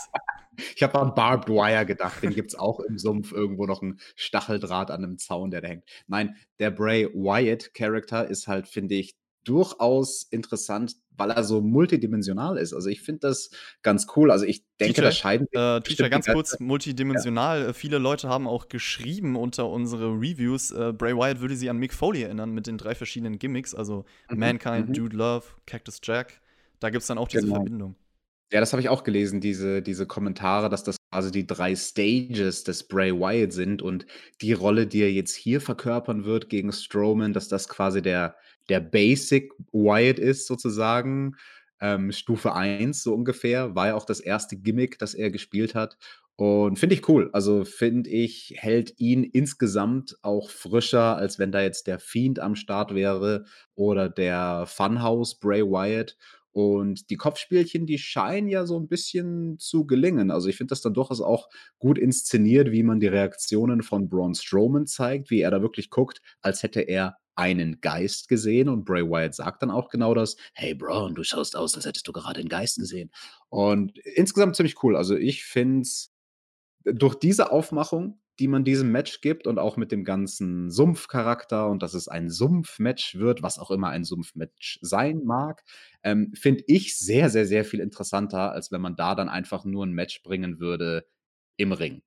ich habe an Barbed Wire gedacht. Den gibt es auch im Sumpf irgendwo noch ein Stacheldraht an einem Zaun, der da hängt. Nein, der Bray Wyatt-Charakter ist halt, finde ich, durchaus interessant, weil er so multidimensional ist. Also ich finde das ganz cool. Also ich denke, Teacher, da scheiden. Äh, Teacher, ganz kurz, multidimensional. Ja. Äh, viele Leute haben auch geschrieben unter unsere Reviews, äh, Bray Wyatt würde sie an Mick Foley erinnern mit den drei verschiedenen Gimmicks, also mhm. Mankind, mhm. Dude Love, Cactus Jack. Da gibt es dann auch diese genau. Verbindung. Ja, das habe ich auch gelesen, diese, diese Kommentare, dass das quasi die drei Stages des Bray Wyatt sind und die Rolle, die er jetzt hier verkörpern wird gegen Strowman, dass das quasi der, der Basic Wyatt ist, sozusagen. Ähm, Stufe 1, so ungefähr, war ja auch das erste Gimmick, das er gespielt hat. Und finde ich cool. Also finde ich, hält ihn insgesamt auch frischer, als wenn da jetzt der Fiend am Start wäre oder der Funhouse Bray Wyatt. Und die Kopfspielchen, die scheinen ja so ein bisschen zu gelingen. Also, ich finde das dann durchaus auch gut inszeniert, wie man die Reaktionen von Braun Strowman zeigt, wie er da wirklich guckt, als hätte er einen Geist gesehen und Bray Wyatt sagt dann auch genau das: „Hey Braun, du schaust aus, als hättest du gerade einen Geist gesehen.“ Und insgesamt ziemlich cool. Also, ich finde es durch diese Aufmachung die man diesem Match gibt und auch mit dem ganzen Sumpfcharakter und dass es ein Sumpfmatch wird, was auch immer ein Sumpfmatch sein mag, ähm, finde ich sehr, sehr, sehr viel interessanter, als wenn man da dann einfach nur ein Match bringen würde im Ring.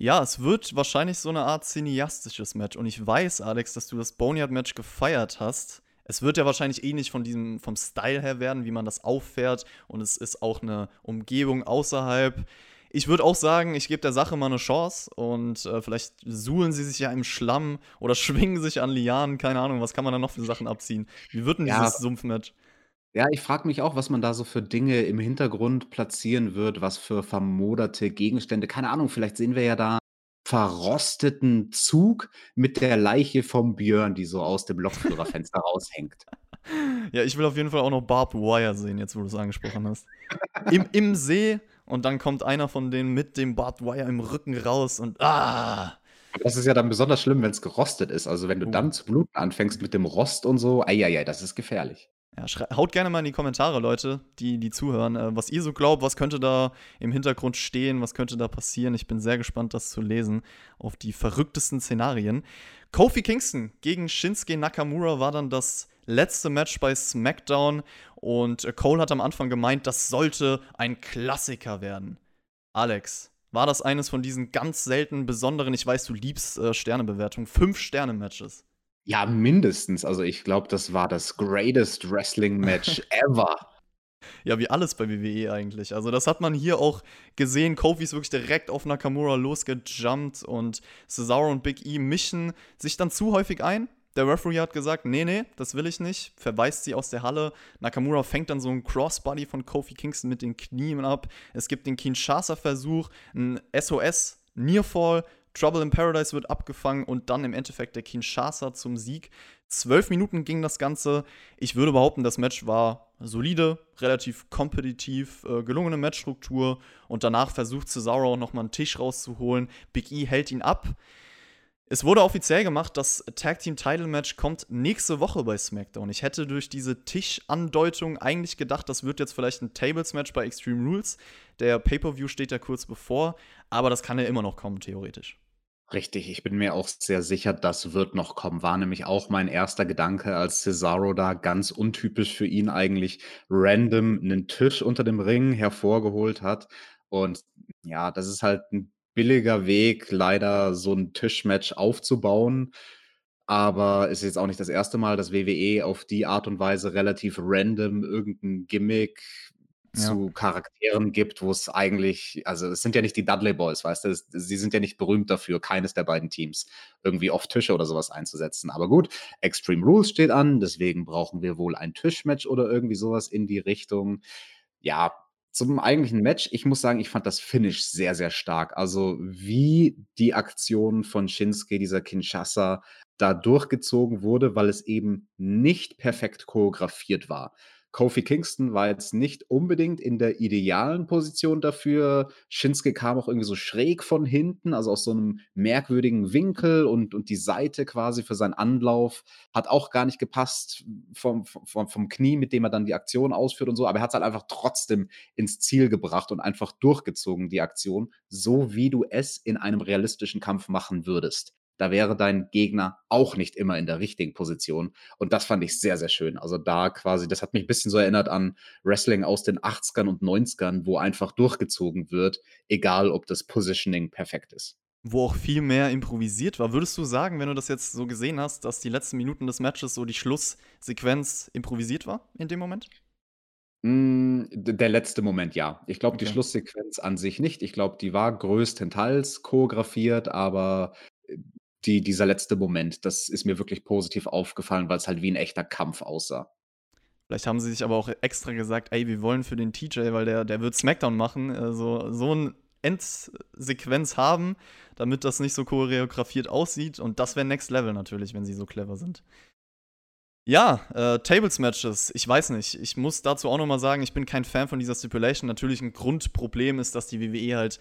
Ja, es wird wahrscheinlich so eine Art cineastisches Match. Und ich weiß, Alex, dass du das Boneyard-Match gefeiert hast. Es wird ja wahrscheinlich ähnlich von diesem, vom Style her werden, wie man das auffährt. Und es ist auch eine Umgebung außerhalb ich würde auch sagen, ich gebe der Sache mal eine Chance und äh, vielleicht suhlen sie sich ja im Schlamm oder schwingen sich an Lianen, keine Ahnung, was kann man da noch für Sachen abziehen? Wie wird denn ja, dieses Sumpfmatch? Ja, ich frage mich auch, was man da so für Dinge im Hintergrund platzieren wird, was für vermoderte Gegenstände. Keine Ahnung, vielleicht sehen wir ja da verrosteten Zug mit der Leiche vom Björn, die so aus dem Lokführerfenster raushängt. Ja, ich will auf jeden Fall auch noch Barbed Wire sehen, jetzt wo du es angesprochen hast. Im, Im See und dann kommt einer von denen mit dem Barbed Wire im Rücken raus und ah! Das ist ja dann besonders schlimm, wenn es gerostet ist. Also, wenn du Uh. dann zu bluten anfängst mit dem Rost und so, ei, ei, ei, das ist gefährlich. Ja, haut gerne mal in die Kommentare, Leute, die, die zuhören, äh, was ihr so glaubt, was könnte da im Hintergrund stehen, was könnte da passieren. Ich bin sehr gespannt, das zu lesen auf die verrücktesten Szenarien. Kofi Kingston gegen Shinsuke Nakamura war dann das letzte Match bei SmackDown und äh, Cole hat am Anfang gemeint, das sollte ein Klassiker werden. Alex, war das eines von diesen ganz selten besonderen, ich weiß, du liebst äh, Sternebewertungen, Fünf-Sterne-Matches? Ja, mindestens. Also, ich glaube, das war das greatest Wrestling-Match ever. Ja, wie alles bei WWE eigentlich. Also, das hat man hier auch gesehen. Kofi ist wirklich direkt auf Nakamura losgejumpt und Cesaro und Big E mischen sich dann zu häufig ein. Der Referee hat gesagt, nee, nee, das will ich nicht. Verweist sie aus der Halle. Nakamura fängt dann so einen Crossbody von Kofi Kingston mit den Knien ab. Es gibt den Kinshasa-Versuch, ein SOS, Nearfall. Trouble in Paradise wird abgefangen und dann im Endeffekt der Kinshasa zum Sieg. Zwölf Minuten ging das Ganze. Ich würde behaupten, das Match war solide, relativ kompetitiv, äh, gelungene Matchstruktur und danach versucht Cesaro nochmal einen Tisch rauszuholen. Big E hält ihn ab. Es wurde offiziell gemacht, das Tag Team Title Match kommt nächste Woche bei SmackDown. Ich hätte durch diese Tischandeutung eigentlich gedacht, das wird jetzt vielleicht ein Tables Match bei Extreme Rules. Der Pay-Per-View steht ja kurz bevor, aber das kann ja immer noch kommen, theoretisch. Richtig, ich bin mir auch sehr sicher, das wird noch kommen. War nämlich auch mein erster Gedanke, als Cesaro da ganz untypisch für ihn eigentlich random einen Tisch unter dem Ring hervorgeholt hat. Und ja, das ist halt ein billiger Weg, leider so ein Tischmatch aufzubauen. Aber es ist jetzt auch nicht das erste Mal, dass WWE auf die Art und Weise relativ random irgendein Gimmick. Zu Charakteren gibt, wo es eigentlich also, es sind ja nicht die Dudley Boys, weißt du? Sie sind ja nicht berühmt dafür, keines der beiden Teams irgendwie auf Tische oder sowas einzusetzen. Aber gut, Extreme Rules steht an, deswegen brauchen wir wohl ein Tischmatch oder irgendwie sowas in die Richtung. Ja, zum eigentlichen Match, ich muss sagen, ich fand das Finish sehr, sehr stark. Also, wie die Aktion von Shinsuke, dieser Kinshasa, da durchgezogen wurde, weil es eben nicht perfekt choreografiert war. Kofi Kingston war jetzt nicht unbedingt in der idealen Position dafür. Shinsuke kam auch irgendwie so schräg von hinten, also aus so einem merkwürdigen Winkel und und die Seite quasi für seinen Anlauf hat auch gar nicht gepasst vom vom vom Knie, mit dem er dann die Aktion ausführt und so, aber er hat's halt einfach trotzdem ins Ziel gebracht und einfach durchgezogen, die Aktion, so wie du es in einem realistischen Kampf machen würdest. Da wäre dein Gegner auch nicht immer in der richtigen Position. Und das fand ich sehr, sehr schön. Also da quasi, das hat mich ein bisschen so erinnert an Wrestling aus den 80ern und 90ern, wo einfach durchgezogen wird, egal ob das Positioning perfekt ist. Wo auch viel mehr improvisiert war. Würdest du sagen, wenn du das jetzt so gesehen hast, dass die letzten Minuten des Matches so die Schlusssequenz improvisiert war in dem Moment? Hm, der letzte Moment, ja. Ich glaube, die Okay. Schlusssequenz an sich nicht. Ich glaube, die war größtenteils choreografiert, aber, äh, die dieser letzte Moment, das ist mir wirklich positiv aufgefallen, weil's halt wie 'n echter Kampf aussah. Vielleicht haben sie sich aber auch extra gesagt: „Ey, wir wollen für den TJ, weil der der wird SmackDown machen, äh, so so 'n Endsequenz haben, damit das nicht so choreografiert aussieht.“ Und das wäre Next Level natürlich, wenn sie so clever sind. Ja, äh, Tables-Matches, ich weiß nicht. Ich muss dazu auch noch mal sagen, ich bin kein Fan von dieser Stipulation. Natürlich ein Grundproblem ist, dass die WWE halt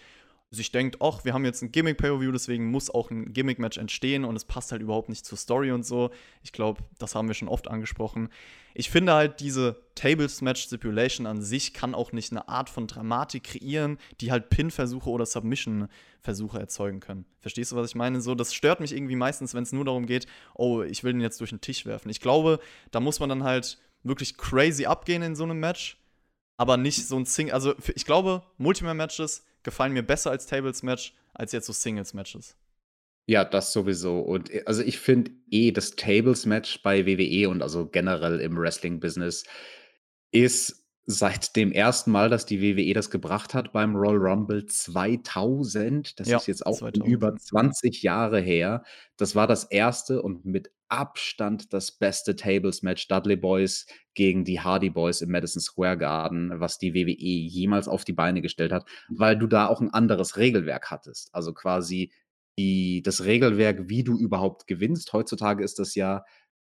sich denkt: „Och, wir haben jetzt 'n Gimmick-Pay-per-View, deswegen muss auch 'n Gimmick-Match entstehen“ und es passt halt überhaupt nicht zur Story und so. Ich glaube, das haben wir schon oft angesprochen. Ich finde halt, diese Tables-Match-Stipulation an sich kann auch nicht 'ne Art von Dramatik kreieren, die halt Pin-Versuche oder Submission-Versuche erzeugen können. Verstehst du, was ich meine? So, das stört mich irgendwie meistens, wenn's nur darum geht: „Oh, ich will den jetzt durch 'n Tisch werfen.“ Ich glaube, da muss man dann halt wirklich crazy abgehen in so 'nem Match, aber nicht so 'n Sing also, ich glaube, Multiman-Matches gefallen mir besser als Tables-Match als jetzt so Singles-Matches. Ja, das sowieso. Und, äh, also, ich finde eh, das Tables-Match bei WWE und also generell im Wrestling-Business ist seit dem ersten Mal, dass die WWE das gebracht hat beim Royal Rumble 2000, das Ja, ist jetzt auch schon 2000, über ja. 20 Jahre her. Das war das erste und mit Abstand das beste Tables-Match Dudley Boys gegen die Hardy Boys im Madison Square Garden, was die WWE jemals auf die Beine gestellt hat, weil du da auch ein anderes Regelwerk hattest. Also quasi die, das Regelwerk, wie du überhaupt gewinnst. Heutzutage ist das ja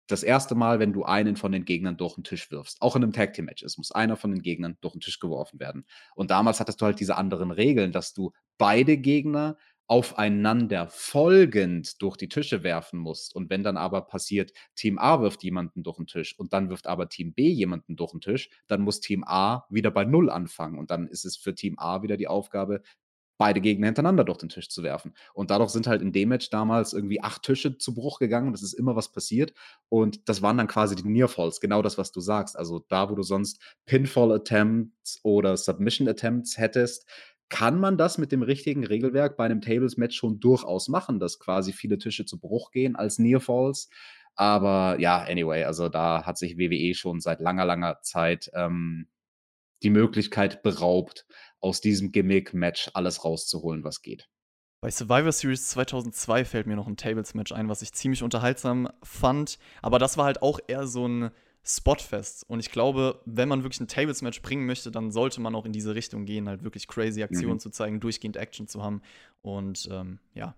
das erste Mal, wenn du einen von den Gegnern durch den Tisch wirfst. Auch in einem Tag Team Match. Es muss einer von den Gegnern durch den Tisch geworfen werden. Und damals hattest du halt diese anderen Regeln, dass du beide Gegner aufeinander folgend durch die Tische werfen musst. Und wenn dann aber passiert, Team A wirft jemanden durch den Tisch und dann wirft aber Team B jemanden durch den Tisch, dann muss Team A wieder bei Null anfangen. Und dann ist es für Team A wieder die Aufgabe, beide Gegner hintereinander durch den Tisch zu werfen. Und dadurch sind halt in dem Match damals irgendwie acht Tische zu Bruch gegangen. Das ist immer was passiert. Und das waren dann quasi die Nearfalls, genau das, was du sagst. Also da, wo du sonst Pinfall-Attempts oder Submission-Attempts hättest, kann man das mit dem richtigen Regelwerk bei einem Tables-Match schon durchaus machen, dass quasi viele Tische zu Bruch gehen als Nearfalls. Aber ja, anyway, also da hat sich WWE schon seit langer, langer Zeit ähm, die Möglichkeit beraubt, aus diesem Gimmick-Match alles rauszuholen, was geht. Bei Survivor Series 2002 fällt mir noch ein Tables-Match ein, was ich ziemlich unterhaltsam fand. Aber das war halt auch eher so ein Spotfest. Und ich glaube, wenn man wirklich ein Tables-Match bringen möchte, dann sollte man auch in diese Richtung gehen, halt wirklich crazy Aktionen mhm. zu zeigen, durchgehend Action zu haben. Und ähm, ja,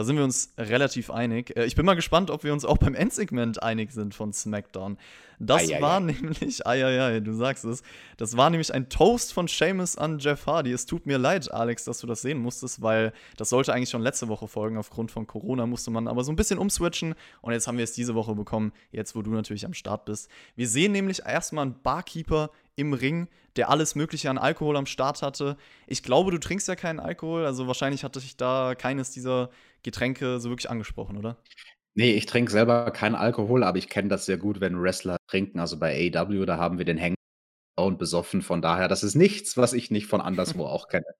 da sind wir uns relativ einig. Äh, ich bin mal gespannt, ob wir uns auch beim Endsegment einig sind von SmackDown. Das ai, war ai. nämlich, eieiei, du sagst es, das war nämlich ein Toast von Seamus an Jeff Hardy. Es tut mir leid, Alex, dass du das sehen musstest, weil das sollte eigentlich schon letzte Woche folgen. Aufgrund von Corona musste man aber so ein bisschen umswitchen und jetzt haben wir es diese Woche bekommen, jetzt wo du natürlich am Start bist. Wir sehen nämlich erstmal einen Barkeeper im Ring, der alles Mögliche an Alkohol am Start hatte. Ich glaube, du trinkst ja keinen Alkohol, also wahrscheinlich hatte ich da keines dieser Getränke so wirklich angesprochen, oder? Nee, ich trinke selber keinen Alkohol, aber ich kenne das sehr gut, wenn Wrestler trinken. Also bei AW, da haben wir den Hang und besoffen. Von daher, das ist nichts, was ich nicht von anderswo auch kenne.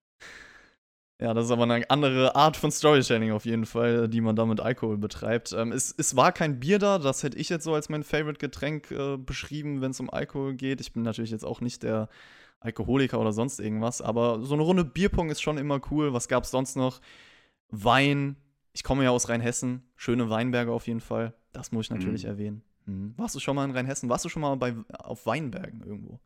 Ja, das ist aber eine andere Art von Storytelling auf jeden Fall, die man da mit Alkohol betreibt. Ähm, es, es war kein Bier da, das hätte ich jetzt so als mein Favorite-Getränk äh, beschrieben, wenn es um Alkohol geht. Ich bin natürlich jetzt auch nicht der Alkoholiker oder sonst irgendwas, aber so eine Runde Bierpong ist schon immer cool. Was gab es sonst noch? Wein, ich komme ja aus Rheinhessen, schöne Weinberge auf jeden Fall. Das muss ich natürlich mhm. erwähnen. Mhm. Warst du schon mal in Rheinhessen? Warst du schon mal bei, auf Weinbergen irgendwo?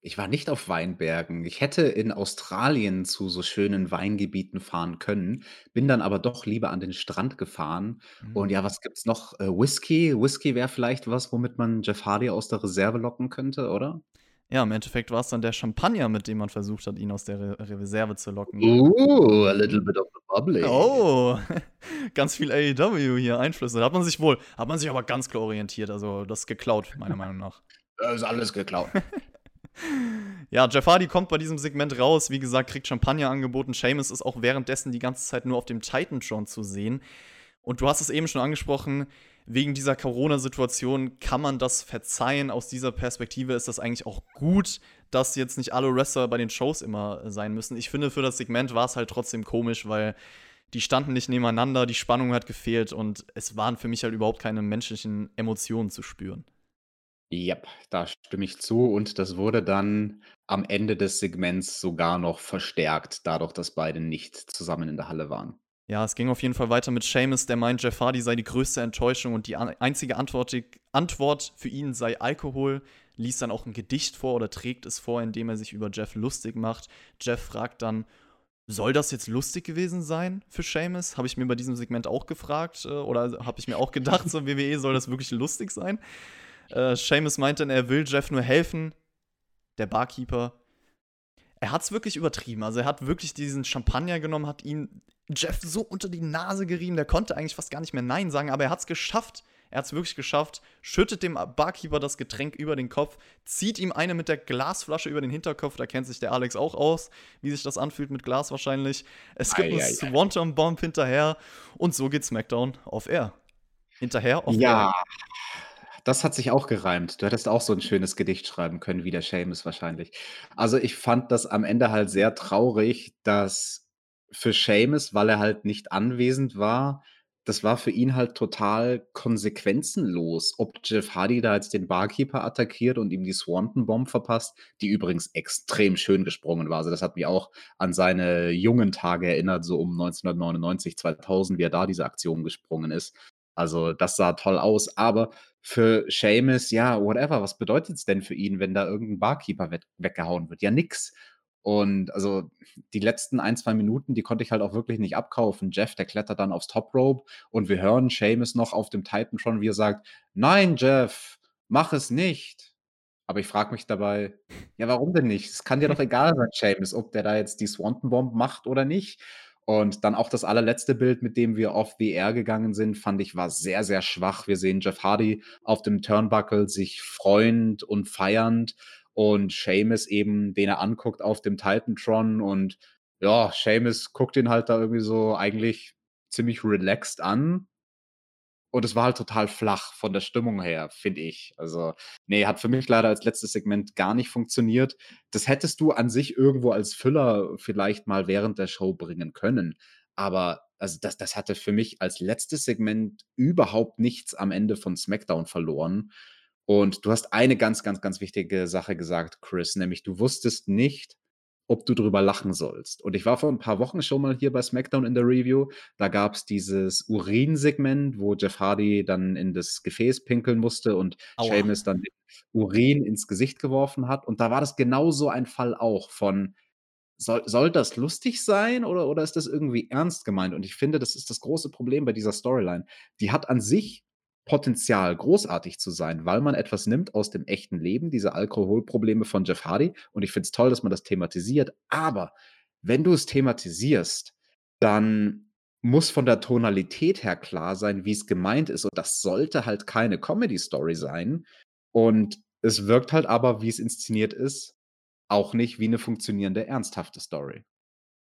Ich war nicht auf Weinbergen. Ich hätte in Australien zu so schönen Weingebieten fahren können, bin dann aber doch lieber an den Strand gefahren. Und mhm. ja, was gibt's noch? Äh, Whisky. Whisky wäre vielleicht was, womit man Jeff Hardy aus der Reserve locken könnte, oder? Ja, im Endeffekt war es dann der Champagner, mit dem man versucht hat, ihn aus der Re Reserve zu locken. Ooh, a little bit of the bubbly. Oh, ganz viel AEW hier Einflüsse. Da hat man sich wohl, hat man sich aber ganz klar orientiert. Also das ist geklaut, meiner Meinung nach. Das ist alles geklaut. ja, Jeff Hardy kommt bei diesem Segment raus. Wie gesagt, kriegt Champagner angeboten. Seamus ist auch währenddessen die ganze Zeit nur auf dem Titan schon zu sehen. Und du hast es eben schon angesprochen, wegen dieser Corona-Situation kann man das verzeihen. Aus dieser Perspektive ist das eigentlich auch gut, dass jetzt nicht alle Wrestler bei den Shows immer sein müssen. Ich finde, für das Segment war es halt trotzdem komisch, weil die standen nicht nebeneinander, die Spannung hat gefehlt und es waren für mich halt überhaupt keine menschlichen Emotionen zu spüren. Ja, da stimme ich zu und das wurde dann am Ende des Segments sogar noch verstärkt, dadurch, dass beide nicht zusammen in der Halle waren. Ja, es ging auf jeden Fall weiter mit Seamus, der meint, Jeff Hardy sei die größte Enttäuschung und die einzige Antwort, für ihn sei Alkohol. Liest dann auch ein Gedicht vor oder trägt es vor, indem er sich über Jeff lustig macht. Jeff fragt dann, soll das jetzt lustig gewesen sein für Seamus? Habe ich mir bei diesem Segment auch gefragt äh, oder habe ich mir auch gedacht, so WWE soll das wirklich lustig sein? Äh, Seamus meint dann, er will Jeff nur helfen. Der Barkeeper er hat es wirklich übertrieben. Also er hat wirklich diesen Champagner genommen, hat ihn Jeff so unter die Nase gerieben, der konnte eigentlich fast gar nicht mehr Nein sagen, aber er hat es geschafft. Er hat es wirklich geschafft, schüttet dem Barkeeper das Getränk über den Kopf, zieht ihm eine mit der Glasflasche über den Hinterkopf. Da kennt sich der Alex auch aus, wie sich das anfühlt mit Glas wahrscheinlich. Es gibt einen Swanton-Bomb hinterher und so geht SmackDown auf Air. Hinterher auf ja. Air. Das hat sich auch gereimt. Du hättest auch so ein schönes Gedicht schreiben können wie der Seamus wahrscheinlich. Also, ich fand das am Ende halt sehr traurig, dass für Seamus, weil er halt nicht anwesend war, das war für ihn halt total konsequenzenlos, ob Jeff Hardy da jetzt den Barkeeper attackiert und ihm die Swanton Bomb verpasst, die übrigens extrem schön gesprungen war. Also, das hat mich auch an seine jungen Tage erinnert, so um 1999, 2000, wie er da diese Aktion gesprungen ist. Also, das sah toll aus, aber für Sheamus, ja, whatever, was bedeutet's denn für ihn, wenn da irgendein Barkeeper weg weggehauen wird? Ja, nix. Und also, die letzten ein 2 Minuten, die konnte ich halt auch wirklich nicht abkaufen. Jeff, der klettert dann aufs Top Rope und wir hören Sheamus noch auf dem Titantron, wie er sagt: „Nein, Jeff, mach es nicht.“ Aber ich frage mich dabei: „Ja, warum denn nicht? Es kann dir doch egal sein, Sheamus, ob der da jetzt die Swanton Bomb macht oder nicht.“ Und dann auch das allerletzte Bild, mit dem wir off the air gegangen sind, fand ich, war sehr, sehr schwach. Wir sehen Jeff Hardy auf dem Turnbuckle sich freuend und feiernd und Sheamus eben, den er anguckt auf dem Titantron und ja, Sheamus guckt ihn halt da irgendwie so eigentlich ziemlich relaxed an und es war halt total flach von der Stimmung her, finde ich. Also, ne, hat für mich leider als letztes Segment gar nicht funktioniert. Das hättest du an sich irgendwo als Füller vielleicht mal während der Show bringen können. Aber also das das hatte für mich als letztes Segment überhaupt nichts am Ende von SmackDown verloren. Und du hast eine ganz, ganz, ganz wichtige Sache gesagt, Chris, nämlich du wusstest nicht, ob du drüber lachen sollst. Und ich war vor ein paar Wochen schon mal hier bei SmackDown in der Review. Da gab es dieses Urin-Segment, wo Jeff Hardy dann in das Gefäß pinkeln musste und Aua. Sheamus dann den Urin ins Gesicht geworfen hat. Und da war das genau so ein Fall auch von soll soll das lustig sein oder oder ist das irgendwie ernst gemeint? Und ich finde, das ist das große Problem bei dieser Storyline. Die hat an sich Potenzial, großartig zu sein, weil man etwas nimmt aus dem echten Leben, diese Alkoholprobleme von Jeff Hardy. Und ich finde es toll, dass man das thematisiert. Aber wenn du es thematisierst, dann muss von der Tonalität her klar sein, wie es gemeint ist. Und das sollte halt keine Comedy-Story sein. Und es wirkt halt aber, wie es inszeniert ist, auch nicht wie eine funktionierende, ernsthafte Story.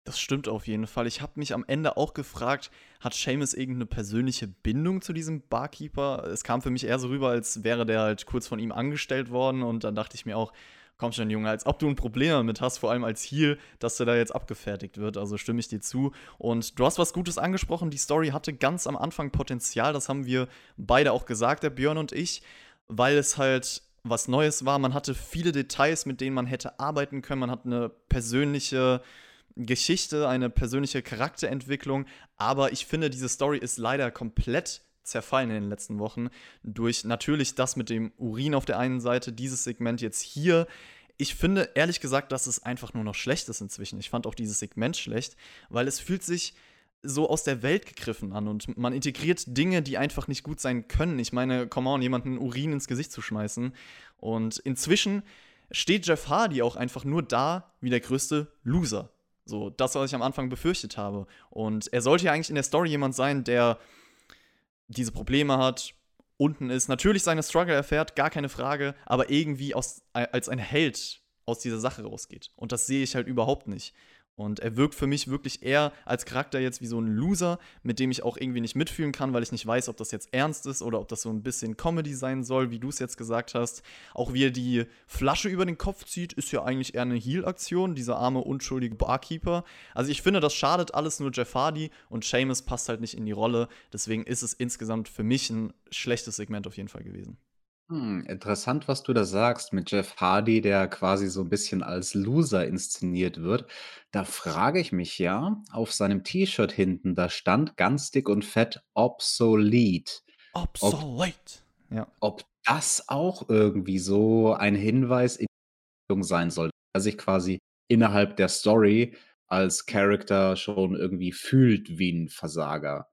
Das stimmt auf jeden Fall. Ich habe mich am Ende auch gefragt, hat Seamus irgendeine persönliche Bindung zu diesem Barkeeper? Es kam für mich eher so rüber, als wäre der halt kurz von ihm angestellt worden und dann dachte ich mir auch, komm schon, Junge, als ob du ein Problem damit hast, vor allem als Heel, dass der da jetzt abgefertigt wird. Also stimme ich dir zu. Und du hast was Gutes angesprochen. Die Story hatte ganz am Anfang Potenzial. Das haben wir beide auch gesagt, der Björn und ich, weil es halt was Neues war. Man hatte viele Details, mit denen man hätte arbeiten können. Man hat eine persönliche Geschichte, eine persönliche Charakterentwicklung. Aber ich finde, diese Story ist leider komplett zerfallen in den letzten Wochen durch natürlich das mit dem Urin auf der einen Seite, dieses Segment jetzt hier. Ich finde ehrlich gesagt, dass es einfach nur noch schlecht ist inzwischen. Ich fand auch dieses Segment schlecht, weil es fühlt sich so aus der Welt gegriffen an und man integriert Dinge, die einfach nicht gut sein können. Ich meine, come on, jemanden Urin ins Gesicht zu schmeißen. Und inzwischen steht Jeff Hardy auch einfach nur da wie der größte Loser. So, das, was ich am Anfang befürchtet habe. Und er sollte ja eigentlich in der Story jemand sein, der diese Probleme hat, unten ist, natürlich seine Struggle erfährt, gar keine Frage, aber irgendwie aus, als ein Held aus dieser Sache rausgeht. Und das sehe ich halt überhaupt nicht. Und er wirkt für mich wirklich eher als Charakter jetzt wie so ein Loser, mit dem ich auch irgendwie nicht mitfühlen kann, weil ich nicht weiß, ob das jetzt ernst ist oder ob das so ein bisschen Comedy sein soll, wie du es jetzt gesagt hast. Auch wie er die Flasche über den Kopf zieht, ist ja eigentlich eher eine Heal-Aktion, dieser arme, unschuldige Barkeeper. Also ich finde, das schadet alles nur Jeff Hardy und Seamus passt halt nicht in die Rolle. Deswegen ist es insgesamt für mich ein schlechtes Segment auf jeden Fall gewesen. Hm, interessant, was du da sagst mit Jeff Hardy, der quasi so ein bisschen als Loser inszeniert wird. Da frage ich mich ja, auf seinem T-Shirt hinten, da stand ganz dick und fett obsolete. Ob Obsolete. Ja. ob das auch irgendwie so ein Hinweis in die Richtung sein soll, dass er sich quasi innerhalb der Story als Character schon irgendwie fühlt wie ein Versager.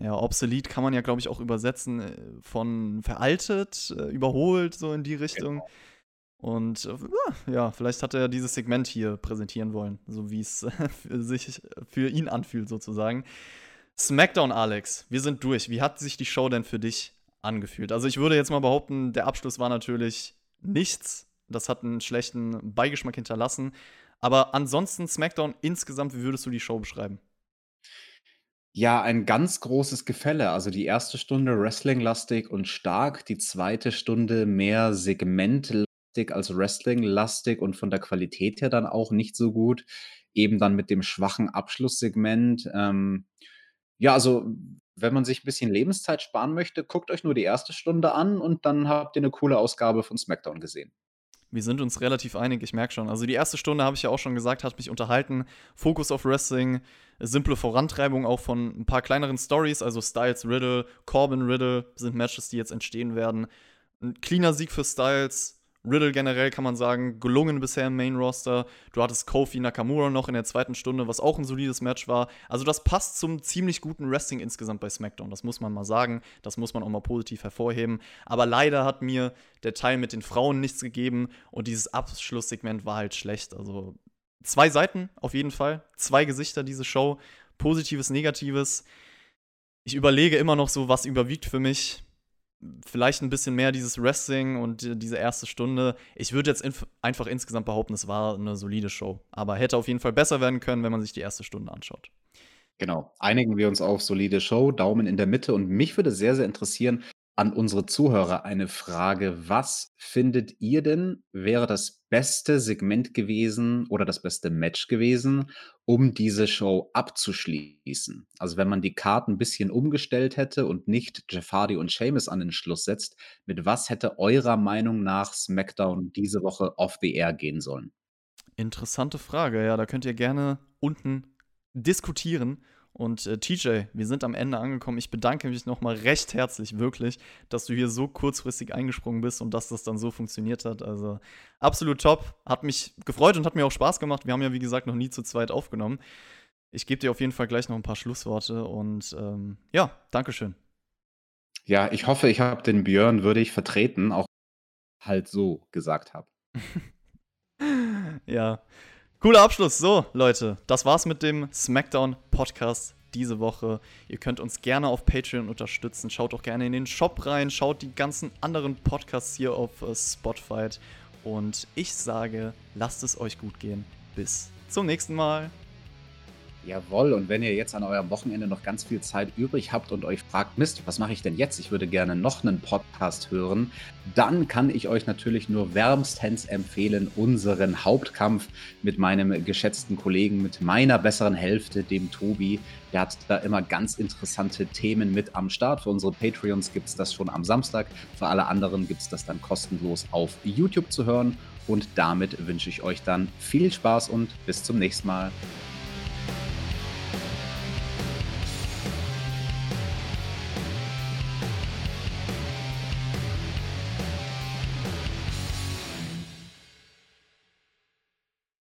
Ja, obsolet kann man ja, glaube ich, auch übersetzen äh, von veraltet, äh, überholt, so in die Richtung. Und äh, ja, vielleicht hat er dieses Segment hier präsentieren wollen, so wie es sich für ihn anfühlt, sozusagen. SmackDown, Alex, wir sind durch. Wie hat sich die Show denn für dich angefühlt? Also, ich würde jetzt mal behaupten, der Abschluss war natürlich nichts. Das hat einen schlechten Beigeschmack hinterlassen. Aber ansonsten, SmackDown insgesamt, wie würdest du die Show beschreiben? Ja, ein ganz großes Gefälle. Also, die erste Stunde wrestlinglastig und stark, die zweite Stunde mehr segmentlastig als wrestlinglastig und von der Qualität her dann auch nicht so gut. Eben dann mit dem schwachen Abschlusssegment. Ähm, ja, also, wenn man sich ein bisschen Lebenszeit sparen möchte, guckt euch nur die erste Stunde an und dann habt ihr eine coole Ausgabe von SmackDown gesehen. Wir sind uns relativ einig, ich merke schon. Also die erste Stunde habe ich ja auch schon gesagt, hat mich unterhalten. Fokus auf Wrestling, simple Vorantreibung auch von ein paar kleineren Stories, also Styles Riddle, Corbin Riddle sind Matches, die jetzt entstehen werden. Ein cleaner Sieg für Styles, Riddle generell kann man sagen, gelungen bisher im Main Roster. Du hattest Kofi Nakamura noch in der zweiten Stunde, was auch ein solides Match war. Also das passt zum ziemlich guten Wrestling insgesamt bei SmackDown. Das muss man mal sagen. Das muss man auch mal positiv hervorheben. Aber leider hat mir der Teil mit den Frauen nichts gegeben und dieses Abschlusssegment war halt schlecht. Also zwei Seiten auf jeden Fall, zwei Gesichter diese Show, positives, negatives. Ich überlege immer noch so, was überwiegt für mich vielleicht ein bisschen mehr dieses Wrestling und diese erste Stunde. Ich würde jetzt inf einfach insgesamt behaupten, es war eine solide Show. Aber hätte auf jeden Fall besser werden können, wenn man sich die erste Stunde anschaut. Genau. Einigen wir uns auf solide Show, Daumen in der Mitte. Und mich würde sehr, sehr interessieren, an unsere Zuhörer eine Frage. Was findet ihr denn, wäre das beste Segment gewesen oder das beste Match gewesen, um diese Show abzuschließen? Also wenn man die Karten ein bisschen umgestellt hätte und nicht Jeff Hardy und Sheamus an den Schluss setzt, mit was hätte eurer Meinung nach SmackDown diese Woche off the air gehen sollen? Interessante Frage, ja, da könnt ihr gerne unten diskutieren und äh, TJ, wir sind am Ende angekommen. Ich bedanke mich nochmal recht herzlich, wirklich, dass du hier so kurzfristig eingesprungen bist und dass das dann so funktioniert hat. Also absolut top. Hat mich gefreut und hat mir auch Spaß gemacht. Wir haben ja, wie gesagt, noch nie zu zweit aufgenommen. Ich gebe dir auf jeden Fall gleich noch ein paar Schlussworte und ähm, ja, Dankeschön. Ja, ich hoffe, ich habe den Björn würdig vertreten, auch halt so gesagt habe. ja. Cooler Abschluss. So, Leute, das war's mit dem SmackDown Podcast diese Woche. Ihr könnt uns gerne auf Patreon unterstützen. Schaut auch gerne in den Shop rein. Schaut die ganzen anderen Podcasts hier auf uh, Spotify. Und ich sage, lasst es euch gut gehen. Bis zum nächsten Mal. Jawohl, und wenn ihr jetzt an eurem Wochenende noch ganz viel Zeit übrig habt und euch fragt, Mist, was mache ich denn jetzt? Ich würde gerne noch einen Podcast hören, dann kann ich euch natürlich nur wärmstens empfehlen, unseren Hauptkampf mit meinem geschätzten Kollegen, mit meiner besseren Hälfte, dem Tobi. Der hat da immer ganz interessante Themen mit am Start. Für unsere Patreons gibt es das schon am Samstag. Für alle anderen gibt es das dann kostenlos auf YouTube zu hören. Und damit wünsche ich euch dann viel Spaß und bis zum nächsten Mal.